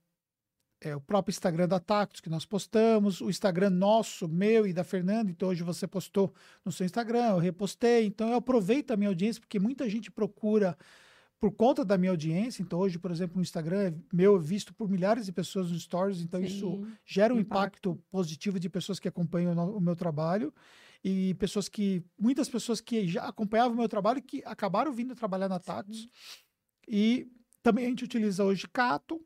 é, o próprio Instagram da Tactus que nós postamos, o Instagram nosso, meu e da Fernanda. Então, hoje você postou no seu Instagram, eu repostei. Então, eu aproveito a minha audiência, porque muita gente procura por conta da minha audiência. Então, hoje, por exemplo, o Instagram é meu, é visto por milhares de pessoas nos stories. Então, isso Sim, gera um impacto. impacto positivo de pessoas que acompanham o meu trabalho e pessoas que muitas pessoas que já acompanhavam o meu trabalho que acabaram vindo trabalhar na Tatos. E também a gente utiliza hoje Cato.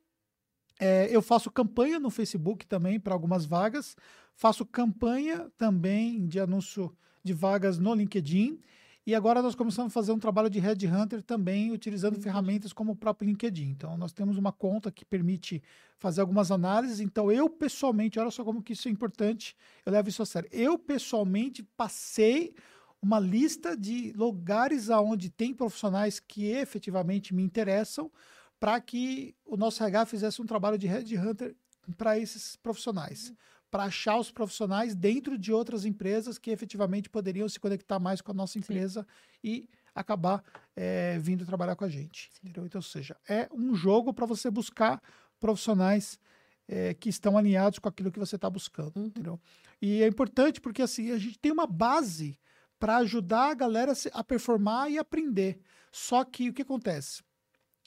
É, eu faço campanha no Facebook também para algumas vagas. Faço campanha também de anúncio de vagas no LinkedIn e agora nós começamos a fazer um trabalho de headhunter também utilizando Entendi. ferramentas como o próprio LinkedIn. Então nós temos uma conta que permite fazer algumas análises. Então eu pessoalmente, olha só como que isso é importante, eu levo isso a sério. Eu pessoalmente passei uma lista de lugares aonde tem profissionais que efetivamente me interessam para que o nosso RH fizesse um trabalho de headhunter para esses profissionais para achar os profissionais dentro de outras empresas que efetivamente poderiam se conectar mais com a nossa empresa e acabar eh, vindo trabalhar com a gente. Entendeu? Então, ou seja, é um jogo para você buscar profissionais eh, que estão alinhados com aquilo que você está buscando. Uhum. Entendeu? E é importante porque assim a gente tem uma base para ajudar a galera a performar e aprender. Só que o que acontece?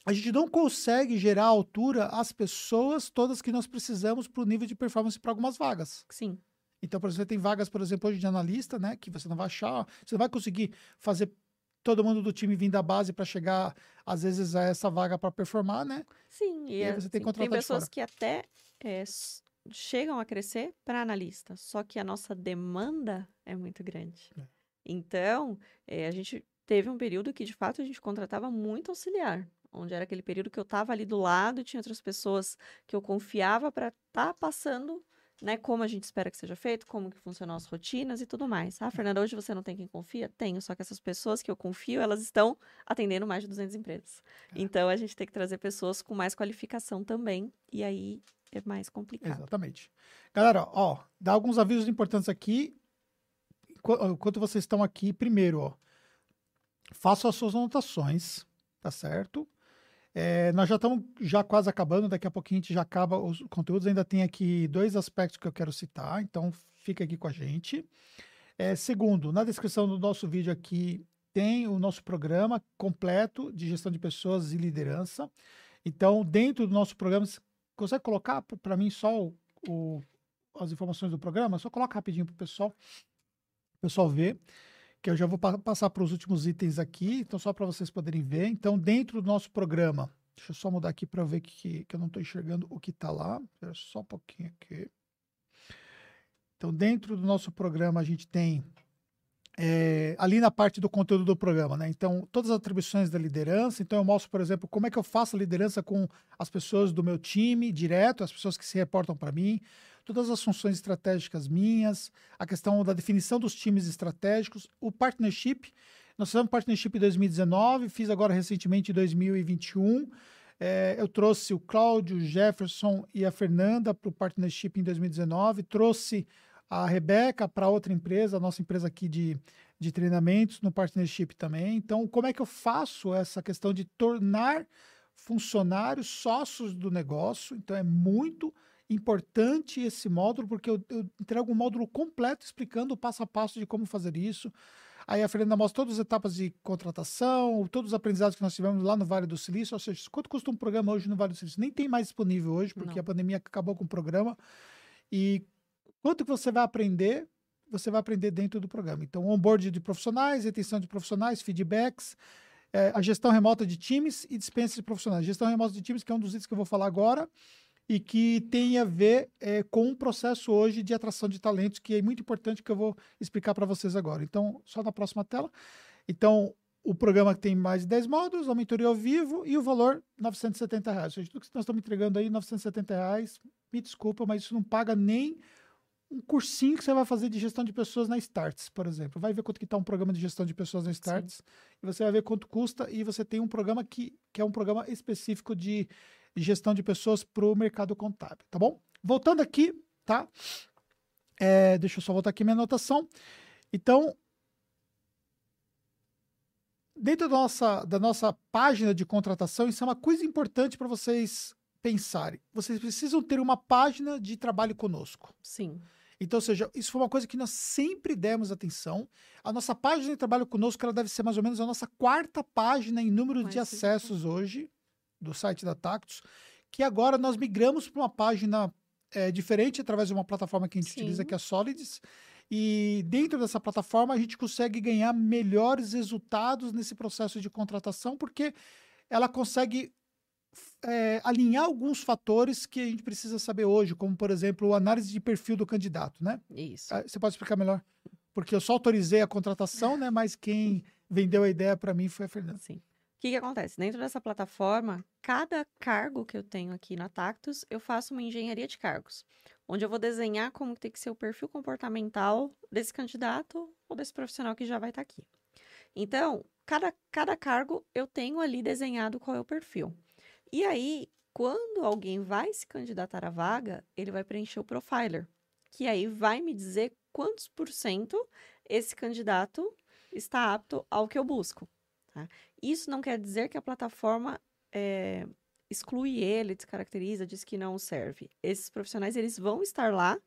A gente não consegue gerar à altura as pessoas todas que nós precisamos para o nível de performance para algumas vagas. Sim. Então, por exemplo, tem vagas, por exemplo, hoje de analista, né? Que você não vai achar, você não vai conseguir fazer todo mundo do time vir da base para chegar, às vezes, a essa vaga para performar, né? Sim, e E aí você tem contratar de pessoas que até é, chegam a crescer para analista, só que a nossa demanda é muito grande. É. Então, é, a gente teve um período que, de fato, a gente contratava muito auxiliar, onde era aquele período que eu estava ali do lado e tinha outras pessoas que eu confiava para estar passando, né, como a gente espera que seja feito, como que funcionam as rotinas e tudo mais. Ah, Fernanda, hoje você não tem quem confia? Tenho, só que essas pessoas que eu confio, elas estão atendendo mais de 200 empresas. É. Então, a gente tem que trazer pessoas com mais qualificação também, e aí é mais complicado. Exatamente. Galera, ó, dá alguns avisos importantes aqui. Enqu- Enquanto vocês estão aqui, primeiro, ó, façam as suas anotações, tá certo? É, nós já estamos já quase acabando, daqui a pouquinho a gente já acaba os conteúdos. Ainda tem aqui dois aspectos que eu quero citar, então fica aqui com a gente. É, segundo, na descrição do nosso vídeo aqui tem o nosso programa completo de gestão de pessoas e liderança. Então, dentro do nosso programa, você consegue colocar para mim só o, o, as informações do programa? Só coloca rapidinho para o pessoal, pessoal ver que eu já vou pa passar para os últimos itens aqui, então só para vocês poderem ver. Então, dentro do nosso programa, deixa eu só mudar aqui para ver que, que eu não estou enxergando o que está lá. Só um pouquinho aqui. Então, dentro do nosso programa, a gente tem é, ali na parte do conteúdo do programa, né? Então, todas as atribuições da liderança. Então, eu mostro, por exemplo, como é que eu faço a liderança com as pessoas do meu time direto, as pessoas que se reportam para mim todas as funções estratégicas minhas, a questão da definição dos times estratégicos, o partnership. Nós fizemos partnership em 2019, fiz agora recentemente em 2021. É, eu trouxe o Cláudio, o Jefferson e a Fernanda para o partnership em 2019, trouxe a Rebeca para outra empresa, a nossa empresa aqui de, de treinamentos, no partnership também. Então, como é que eu faço essa questão de tornar funcionários sócios do negócio? Então, é muito importante esse módulo, porque eu, eu entrego um módulo completo explicando o passo a passo de como fazer isso. Aí a Fernanda mostra todas as etapas de contratação, todos os aprendizados que nós tivemos lá no Vale do Silício. Ou seja, quanto custa um programa hoje no Vale do Silício? Nem tem mais disponível hoje, porque Não. a pandemia acabou com o programa. E quanto que você vai aprender, você vai aprender dentro do programa. Então, onboard de profissionais, retenção de profissionais, feedbacks, é, a gestão remota de times e dispensa de profissionais. Gestão remota de times, que é um dos itens que eu vou falar agora e que tem a ver é, com um processo hoje de atração de talentos, que é muito importante, que eu vou explicar para vocês agora. Então, só na próxima tela. Então, o programa tem mais de 10 módulos, a mentoria ao vivo e o valor 970 reais. Ou seja, tudo que nós estamos entregando aí, 970 reais, me desculpa, mas isso não paga nem um cursinho que você vai fazer de gestão de pessoas na Starts, por exemplo. Vai ver quanto que está um programa de gestão de pessoas na Starts Sim. e você vai ver quanto custa e você tem um programa que, que é um programa específico de gestão de pessoas para o mercado contábil, tá bom? Voltando aqui, tá? É, deixa eu só voltar aqui minha anotação. Então, dentro da nossa, da nossa página de contratação, isso é uma coisa importante para vocês pensarem. Vocês precisam ter uma página de trabalho conosco. Sim. Então, ou seja, isso foi uma coisa que nós sempre demos atenção. A nossa página de trabalho conosco ela deve ser mais ou menos a nossa quarta página em número Mais de acessos hoje do site da Tactus, que agora nós migramos para uma página é, diferente através de uma plataforma que a gente Sim. utiliza, que é a Solids. E dentro dessa plataforma a gente consegue ganhar melhores resultados nesse processo de contratação, porque ela consegue é, alinhar alguns fatores que a gente precisa saber hoje, como, por exemplo, a análise de perfil do candidato, né? Isso. Ah, você pode explicar melhor? Porque eu só autorizei a contratação, né? Mas quem vendeu a ideia para mim foi a Fernanda. Sim que, que acontece? Dentro dessa plataforma, cada cargo que eu tenho aqui na Tactus, eu faço uma engenharia de cargos, onde eu vou desenhar como tem que ser o perfil comportamental desse candidato ou desse profissional que já vai estar tá aqui. Então, cada, cada cargo eu tenho ali desenhado qual é o perfil. E aí, quando alguém vai se candidatar à vaga, ele vai preencher o profiler, que aí vai me dizer quantos por cento esse candidato está apto ao que eu busco. Tá? Isso não quer dizer que a plataforma é, exclui ele, descaracteriza, diz que não serve. Esses profissionais eles vão estar lá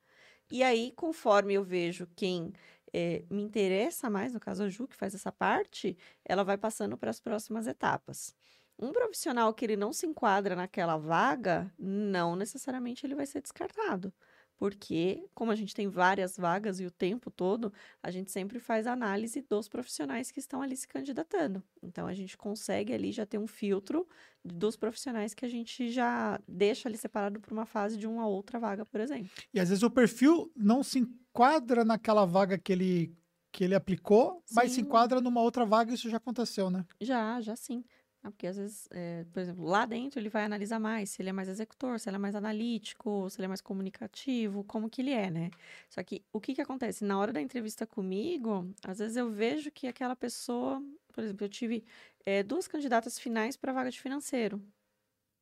e aí, conforme eu vejo quem é, me interessa mais, no caso a Ju, que faz essa parte, ela vai passando para as próximas etapas. Um profissional que ele não se enquadra naquela vaga, não necessariamente ele vai ser descartado porque, como a gente tem várias vagas e o tempo todo, a gente sempre faz análise dos profissionais que estão ali se candidatando. Então, a gente consegue ali já ter um filtro dos profissionais que a gente já deixa ali separado para uma fase de uma outra vaga, por exemplo. E às vezes o perfil não se enquadra naquela vaga que ele que ele aplicou, sim. mas se enquadra numa outra vaga, isso já aconteceu, né? Já, já sim. Ah, porque às vezes, é, por exemplo, lá dentro ele vai analisar mais se ele é mais executor, se ele é mais analítico, se ele é mais comunicativo, como que ele é, né? Só que o que que acontece? Na hora da entrevista comigo, às vezes eu vejo que aquela pessoa, por exemplo, eu tive é, duas candidatas finais para vaga de financeiro.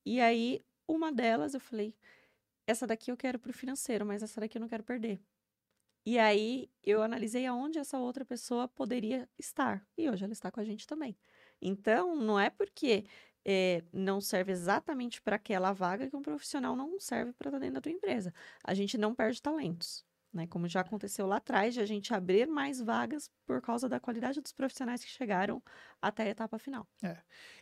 E aí, uma delas eu falei, essa daqui eu quero para o financeiro, mas essa daqui eu não quero perder. E aí eu analisei aonde essa outra pessoa poderia estar. E hoje ela está com a gente também. Então, não é porque é, não serve exatamente para aquela vaga que um profissional não serve para estar dentro da tua empresa. A gente não perde talentos. Né? Como já aconteceu lá atrás, de a gente abrir mais vagas por causa da qualidade dos profissionais que chegaram até a etapa final. É.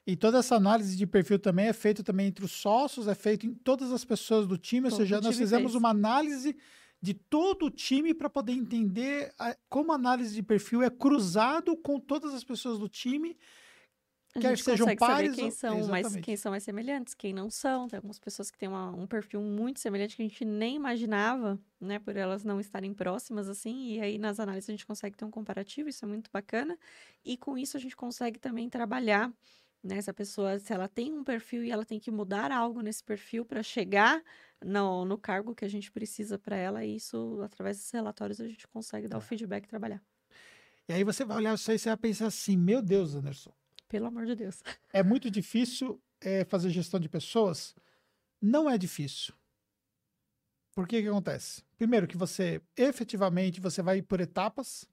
E toda essa análise de perfil também é feita também entre os sócios, é feito em todas as pessoas do time, Todo ou seja, nós fizemos fez. uma análise de todo o time para poder entender a, como a análise de perfil é cruzado com todas as pessoas do time a quer gente sejam pares saber quem são, mais, quem são mais semelhantes, quem não são. Tem algumas pessoas que têm uma, um perfil muito semelhante que a gente nem imaginava, né? Por elas não estarem próximas, assim. E aí, nas análises, a gente consegue ter um comparativo, isso é muito bacana. E com isso, a gente consegue também trabalhar, né? Essa pessoa, se ela tem um perfil e ela tem que mudar algo nesse perfil para chegar no, no cargo que a gente precisa para ela, e isso, através desses relatórios, a gente consegue dar é. o feedback e trabalhar. E aí você vai olhar isso aí e você vai pensar assim, meu Deus, Anderson, pelo amor de Deus. É muito difícil é, fazer gestão de pessoas? Não é difícil. Por que que acontece? Primeiro que você, efetivamente, você vai por etapas.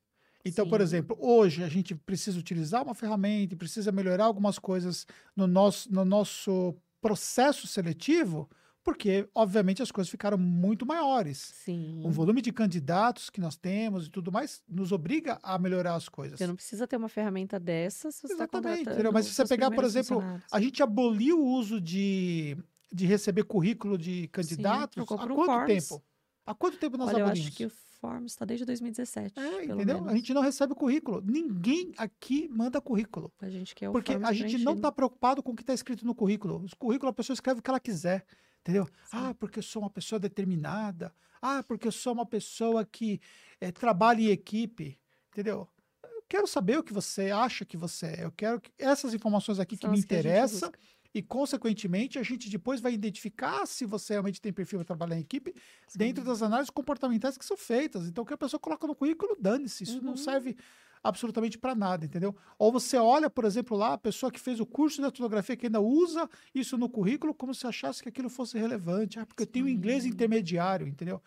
Então, Sim. por exemplo, hoje a gente precisa utilizar uma ferramenta, precisa melhorar algumas coisas no nosso, no nosso processo seletivo porque, obviamente, as coisas ficaram muito maiores. Sim. O volume de candidatos que nós temos e tudo mais nos obriga a melhorar as coisas. Você não precisa ter uma ferramenta dessa se você está contratando Mas se você pegar, por exemplo, a gente aboliu o uso de, de receber currículo de candidatos Sim, há quanto Forms. tempo? Há quanto tempo nós Olha, abolimos? Eu acho que o Forms está desde 2017. É, entendeu? Menos. A gente não recebe currículo. Ninguém aqui manda currículo. A gente quer o Porque a gente não está preocupado com o que está escrito no currículo. O currículo a pessoa escreve o que ela quiser. Entendeu? Sim. Ah, porque eu sou uma pessoa determinada. Ah, porque eu sou uma pessoa que é, trabalha em equipe. Entendeu? Eu quero saber o que você acha que você é. Eu quero que essas informações aqui São que me interessam. E, consequentemente, a gente depois vai identificar se você realmente tem perfil para trabalhar em equipe Sim. dentro das análises comportamentais que são feitas. Então, o que a pessoa coloca no currículo, dane-se. Isso uhum. não serve absolutamente para nada, entendeu? Ou você olha, por exemplo, lá a pessoa que fez o curso de datilografia que ainda usa isso no currículo como se achasse que aquilo fosse relevante. Ah, porque eu tenho inglês intermediário, entendeu?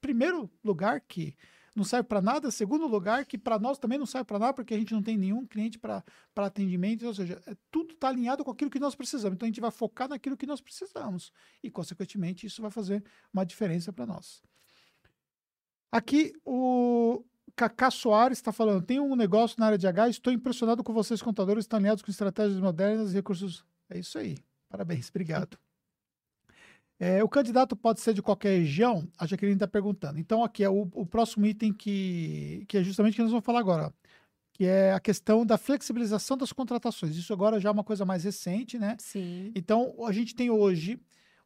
Primeiro lugar que não serve para nada. Segundo lugar, que para nós também não serve para nada, porque a gente não tem nenhum cliente para atendimento. Ou seja, é, tudo está alinhado com aquilo que nós precisamos. Então a gente vai focar naquilo que nós precisamos. E, consequentemente, isso vai fazer uma diferença para nós. Aqui, o, Cacá Soares está falando: tem um negócio na área de H, estou impressionado com vocês, contadores, estão alinhados com estratégias modernas e recursos. É isso aí. Parabéns, obrigado. É, o candidato pode ser de qualquer região? A Jaqueline está perguntando. Então, aqui é o, o, próximo item que, que é justamente o que nós vamos falar agora, que é a questão da flexibilização das contratações. Isso agora já é uma coisa mais recente, né? Sim. Então, a gente tem hoje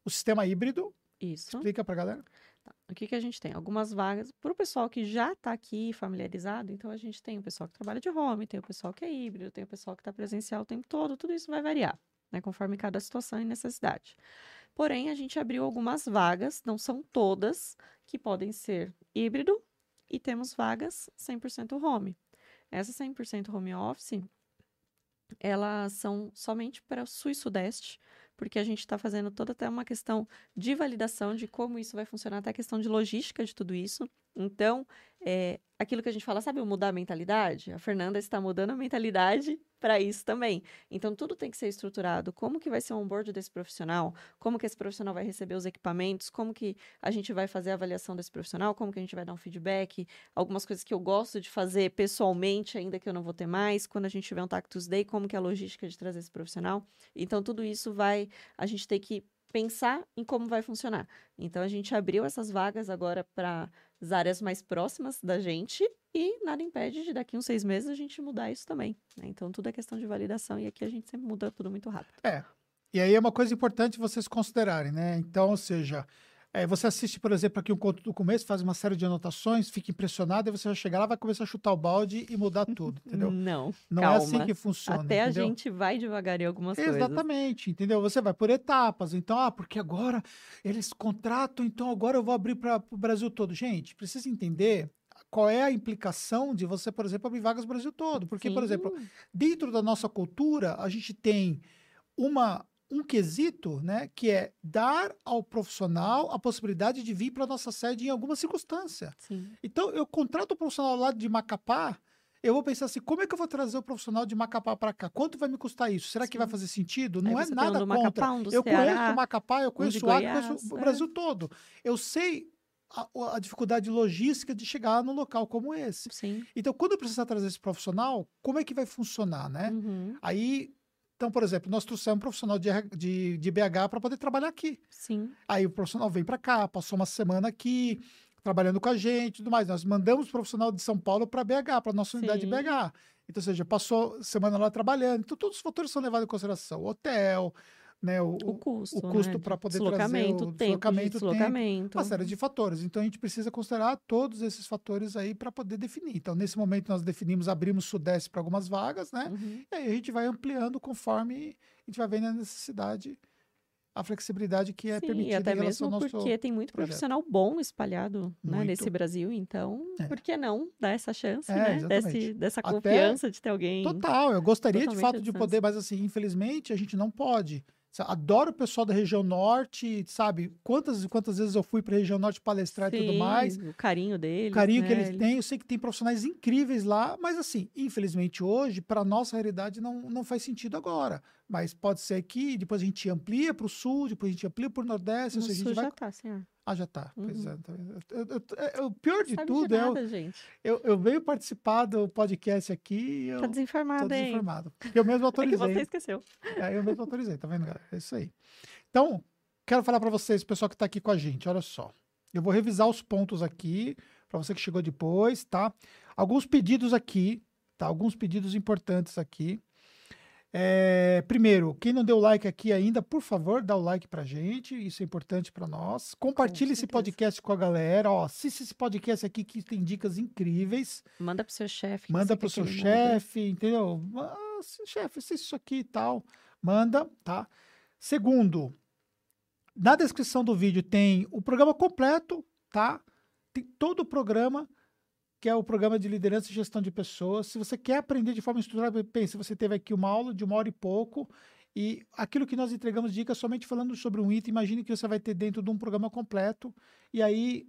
o sistema híbrido. Isso. Explica para a galera. Tá. O que, que a gente tem? Algumas vagas para o pessoal que já está aqui familiarizado. Então, a gente tem o pessoal que trabalha de home, tem o pessoal que é híbrido, tem o pessoal que está presencial o tempo todo. Tudo isso vai variar, né? Conforme cada situação e necessidade. Porém, a gente abriu algumas vagas, não são todas, que podem ser híbrido e temos vagas 100% home. Essas 100% home office, elas são somente para o sul e sudeste, porque a gente está fazendo toda até uma questão de validação de como isso vai funcionar, até a questão de logística de tudo isso. Então, é, aquilo que a gente fala, sabe, mudar a mentalidade? A Fernanda está mudando a mentalidade para isso também. Então, tudo tem que ser estruturado. Como que vai ser o onboard desse profissional? Como que esse profissional vai receber os equipamentos? Como que a gente vai fazer a avaliação desse profissional? Como que a gente vai dar um feedback? Algumas coisas que eu gosto de fazer pessoalmente, ainda que eu não vou ter mais. Quando a gente tiver um Tactus Day, como que é a logística de trazer esse profissional? Então, tudo isso vai... A gente tem que pensar em como vai funcionar. Então, a gente abriu essas vagas agora para as áreas mais próximas da gente e nada impede de daqui uns seis meses a gente mudar isso também. Né? Então tudo é questão de validação e aqui a gente sempre muda tudo muito rápido. É. E aí é uma coisa importante vocês considerarem, né? Então, ou seja, é, você assiste, por exemplo, aqui um conto do começo, faz uma série de anotações, fica impressionado, e você vai chegar lá, vai começar a chutar o balde e mudar tudo, entendeu? Não, Não calma. é assim que funciona. Até entendeu? a gente vai devagar em algumas Exatamente, coisas. Exatamente, entendeu? Você vai por etapas. Então, ah, porque agora eles contratam, então agora eu vou abrir para o Brasil todo. Gente, precisa entender qual é a implicação de você, por exemplo, abrir vagas no Brasil todo. Porque, Sim. por exemplo, dentro da nossa cultura, a gente tem uma um quesito, né, que é dar ao profissional a possibilidade de vir para nossa sede em alguma circunstância. Sim. Então, eu contrato o profissional lá de Macapá eu vou pensar assim, como é que eu vou trazer o profissional de Macapá para cá? Quanto vai me custar isso? Será que vai Sim. fazer sentido? Não é um nada contra. Macapá, um Eu conheço Ceará, o Macapá, eu um conheço o Acre, eu conheço o é. Brasil todo. Eu sei a, a dificuldade logística de chegar num local como esse. Sim. Então, quando eu precisar trazer esse profissional, como é que vai funcionar, né? Uhum. Aí, então, por exemplo, nós trouxemos um profissional de, de, de BH para poder trabalhar aqui. Sim. Aí o profissional vem para cá, passou uma semana aqui, trabalhando com a gente e tudo mais. Nós mandamos o profissional de São Paulo para BH, para nossa unidade de Sim. BH. Então, ou seja, passou semana lá trabalhando. Então, todos os fatores são levados em consideração. Hotel, né, o, O custo. o custo né? para poder trazer deslocamento, o tempo de deslocamento, tempo, deslocamento. uma série de fatores. Então, a gente precisa considerar todos esses fatores aí para poder definir. Então, nesse momento, nós definimos, abrimos Sudeste para algumas vagas, né? Uhum. E aí a gente vai ampliando conforme a gente vai vendo a necessidade, a flexibilidade que é Sim, e permitida até em relação mesmo porque tem muito projeto. profissional bom espalhado né, nesse Brasil, então É. por que não dar essa chance, É, né? Desse, dessa Até- confiança de ter alguém. Total, eu gostaria de fato de poder, mas assim, infelizmente a gente não pode. Adoro o pessoal da região norte, sabe? Quantas e quantas vezes eu fui para a região norte palestrar e tudo Sim, mais. O carinho O deles. carinho que né, eles têm, eu sei que tem profissionais incríveis lá, mas assim, infelizmente hoje, para nossa realidade, não, não faz sentido agora. Mas pode ser que depois a gente amplia para o sul, depois a gente amplia para o nordeste, No ou seja, a sul gente vai já tá, senhor. Ah, já tá. Pois Uhum. é. tá? Eu- eu- eu- o pior de Sabe tudo de é nada, gente. eu, eu venho participar do podcast aqui eu Tá tô desinformado, hein? desinformado. Porque eu mesmo É autorizei. você esqueceu. É, eu mesmo autorizei, tá vendo, galera? É isso aí. Então, quero falar para vocês, pessoal que tá aqui com a gente, olha só. Eu vou revisar os pontos aqui, para você que chegou depois, tá? Alguns pedidos aqui, tá? Alguns pedidos importantes aqui. É, primeiro, quem não deu like aqui ainda, por favor, dá o like pra gente, isso é importante para nós. Compartilhe esse certeza. podcast com a galera, ó, assiste esse podcast aqui que tem dicas incríveis. Manda pro seu chefe. Manda pro seu chefe, entendeu? Ah, chefe, assiste isso aqui e tal. Manda, tá? Segundo, na descrição do vídeo tem o programa completo, tá? Tem todo o programa, que é o programa de liderança e gestão de pessoas. Se você quer aprender de forma estruturada, pense, você teve aqui uma aula de uma hora e pouco, e aquilo que nós entregamos dicas somente falando sobre um item, imagine que você vai ter dentro de um programa completo, e aí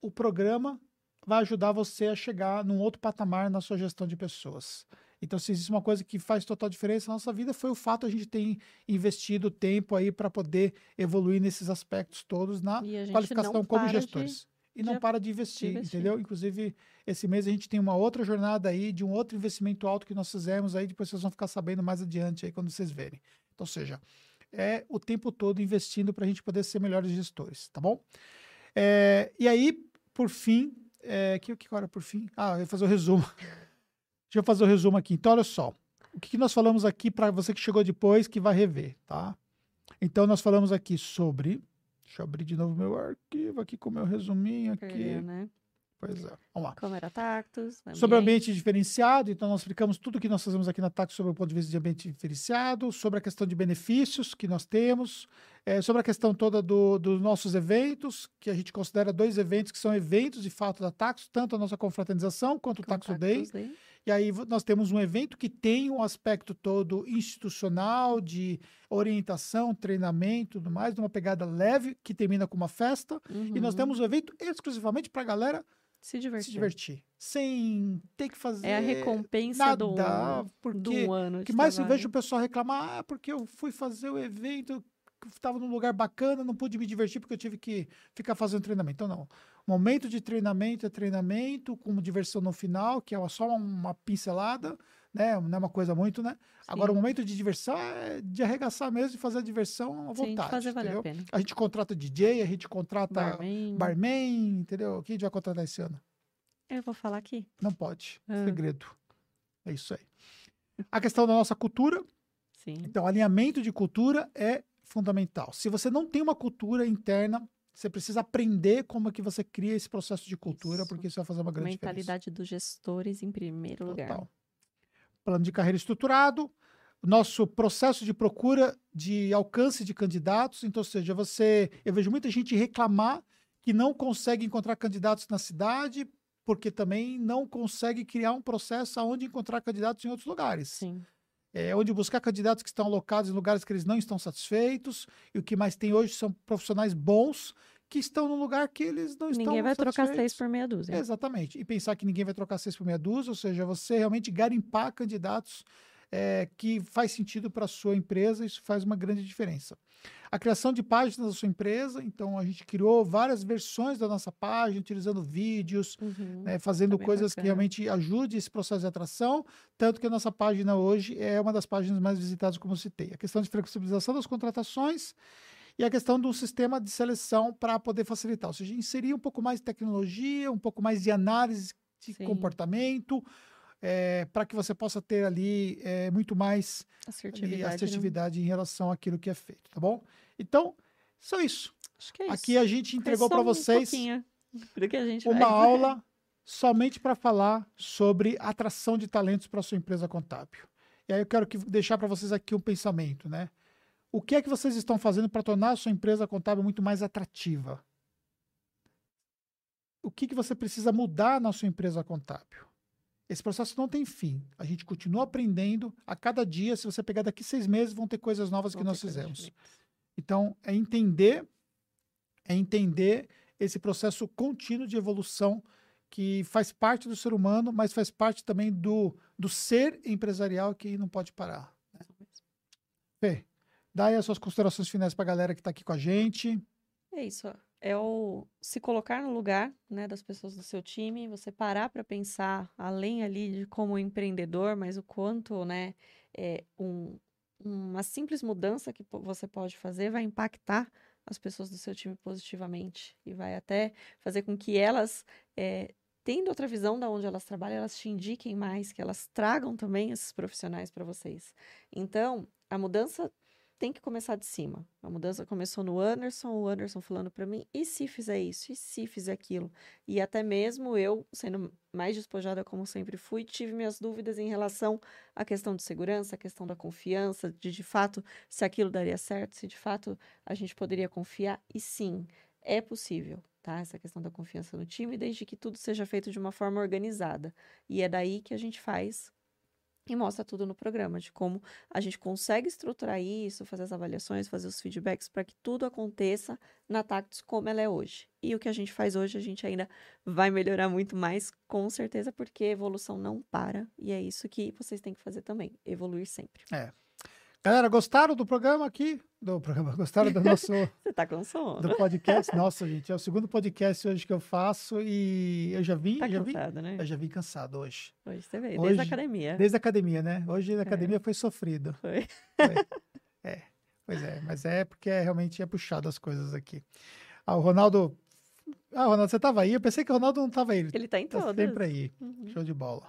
o programa vai ajudar você a chegar num outro patamar na sua gestão de pessoas. Então, se existe uma coisa que faz total diferença na nossa vida, foi o fato de a gente ter investido tempo aí para poder evoluir nesses aspectos todos na qualificação como para de- gestores. E não para de investir, investir. entendeu? Inclusive, esse mês a gente tem uma outra jornada aí de um outro investimento alto que nós fizemos aí, depois vocês vão ficar sabendo mais adiante aí quando vocês verem. Então, ou seja, é o tempo todo investindo para a gente poder ser melhores gestores, tá bom? É, e aí, por fim, é, que, que hora por fim? Ah, eu vou fazer o resumo. Deixa eu fazer o resumo aqui. Então, olha só. O que, que nós falamos aqui para você que chegou depois, que vai rever, tá? Então, nós falamos aqui sobre. Deixa eu abrir de novo meu arquivo aqui com o meu resuminho aqui. Perdeu, né? Pois é. Vamos lá. Câmera tactos. Sobre o ambiente diferenciado, então nós explicamos tudo que nós fazemos aqui na TAC sobre o ponto de vista de ambiente diferenciado, sobre a questão de benefícios que nós temos, eh, sobre a questão toda do- dos nossos eventos, que a gente considera dois eventos que são eventos de fato da Taxo, tanto a nossa confraternização quanto o Taxo Day. Contactos Day. E aí nós temos um evento que tem um aspecto todo institucional, de orientação, treinamento, tudo mais, numa pegada leve, que termina com uma festa. E nós Uhum. temos um evento exclusivamente para a galera Se divertir. se divertir, sem ter que fazer É a recompensa nada, do, porque do ano o de que mais eu trabalho. vejo o pessoal reclamar, ah, porque eu fui fazer o evento, estava num lugar bacana, não pude me divertir porque eu tive que ficar fazendo treinamento. Então, não. Momento de treinamento é treinamento, com diversão no final, que é só uma pincelada, né? Não é uma coisa muito, né? Agora, o Sim. momento de diversão é de arregaçar mesmo e fazer a diversão à Sim, de vontade. fazer valer entendeu? a pena. A gente contrata DJ, a gente contrata Barman. barman, entendeu? Quem a gente vai contratar esse ano? Eu vou falar aqui. Não pode. Ah. Segredo. É isso aí. A questão da nossa cultura. Sim. Então, alinhamento de cultura é fundamental. Se você não tem uma cultura interna, você precisa aprender como é que você cria esse processo de cultura, Isso. porque isso vai fazer uma grande diferença. Mentalidade dos gestores em primeiro lugar. Total. Plano de carreira estruturado. Nosso processo de procura de alcance de candidatos. Então, ou seja, você. Eu vejo muita gente reclamar que não consegue encontrar candidatos na cidade, porque também não consegue criar um processo onde encontrar candidatos em outros lugares. Sim. É onde buscar candidatos que estão alocados em lugares que eles não estão satisfeitos. E o que mais tem hoje são profissionais bons que estão num lugar que eles não estão Ninguém vai trocar seis por meia dúzia. Exatamente. E pensar que ninguém vai trocar seis por meia dúzia, ou seja, você realmente garimpar candidatos é, que faz sentido para a sua empresa, isso faz uma grande diferença. A criação de páginas da sua empresa, então a gente criou várias versões da nossa página, utilizando vídeos, Uhum. né, fazendo bem coisas que bacana. realmente ajudem esse processo de atração, tanto que a nossa página hoje é uma das páginas mais visitadas, como eu citei. A questão de flexibilização das contratações e a questão do sistema de seleção para poder facilitar, ou seja, inserir um pouco mais de tecnologia, um pouco mais de análise de Sim. comportamento, para que você possa ter ali eh, muito mais ali, Assertividade. né? assertividade em relação àquilo que é feito, tá bom? Então, só isso. Acho que é isso. Aqui a gente entregou para um vocês gente uma aula somente para falar sobre atração de talentos para sua empresa contábil. E aí eu quero que, deixar para vocês aqui um pensamento, né? O que é que vocês estão fazendo para tornar a sua empresa contábil muito mais atrativa? O que, que você precisa mudar na sua empresa contábil? Esse processo não tem fim. A gente continua aprendendo a cada dia. Se você pegar daqui seis meses, vão ter coisas novas que Vão ter nós fizemos. Então, é entender, é entender esse processo contínuo de evolução que faz parte do ser humano, mas faz parte também do, do ser empresarial que não pode parar. né? Fê, dá aí as suas considerações finais para a galera que está aqui com a gente. É isso, é o se colocar no lugar, né, das pessoas do seu time, você parar para pensar além ali de como empreendedor, mas o quanto, né, é um, uma simples mudança que você pode fazer vai impactar as pessoas do seu time positivamente e vai até fazer com que elas, é, tendo outra visão da onde elas trabalham, elas te indiquem mais, que elas tragam também esses profissionais para vocês. Então, a mudança tem que começar de cima. A mudança começou no Anderson, o Anderson falando para mim, e se fizer isso? E se fizer aquilo? E até mesmo eu, sendo mais despojada como sempre fui, tive minhas dúvidas em relação à questão de segurança, à questão da confiança, de de fato se aquilo daria certo, se de fato a gente poderia confiar. E sim, é possível, tá? Essa questão da confiança no time, desde que tudo seja feito de uma forma organizada. E é daí que a gente faz e mostra tudo no programa, de como a gente consegue estruturar isso, fazer as avaliações, fazer os feedbacks para que tudo aconteça na Tactus como ela é hoje. E o que a gente faz hoje, a gente ainda vai melhorar muito mais, com certeza, porque evolução não para. E é isso que vocês têm que fazer também, evoluir sempre. Galera, gostaram do programa aqui? Do programa, gostaram do nosso Você tá com sono? do podcast? Nossa, gente, é o segundo podcast hoje que eu faço e eu já vim, Tá já vim, cansado, né? eu já vim cansado hoje. Hoje você veio, Hoje- desde a academia. Desde a academia, né? Hoje na academia foi sofrido. Foi. Pois é, mas é porque é, realmente é puxado as coisas aqui. Ah, o Ronaldo. Ah, Ronaldo, você tava aí? Eu pensei que o Ronaldo não tava aí. Ele tá em tá todas. sempre aí. Uhum. Show de bola.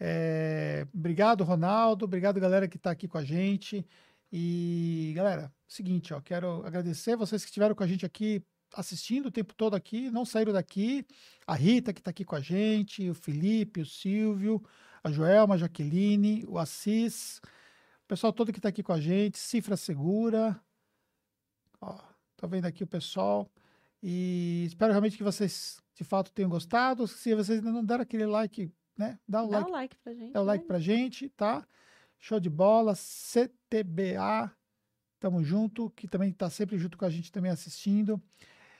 É, obrigado, Ronaldo. Obrigado, galera, que está aqui com a gente. E, galera, seguinte, ó, quero agradecer vocês que estiveram com a gente aqui assistindo o tempo todo aqui, não saíram daqui. A Rita, que está aqui com a gente, o Felipe, o Silvio, a Joelma, a Jaqueline, o Assis, o pessoal todo que está aqui com a gente, Cifra Segura. Ó, tô vendo aqui o pessoal. E espero realmente que vocês, de fato, tenham gostado. Se vocês ainda não deram aquele like, né? Dá o Dá like o like pra gente. Dá o like né? pra gente, tá? Show de bola, CTBA, tamo junto, que também tá sempre junto com a gente também assistindo.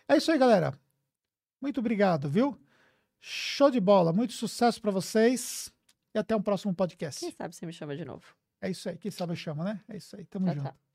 É isso aí, galera. Muito obrigado, viu? Show de bola, muito sucesso pra vocês e até um próximo podcast. Quem sabe você me chama de novo. É isso aí, quem sabe eu chamo, né? É isso aí, tamo Tchau, junto. tchau.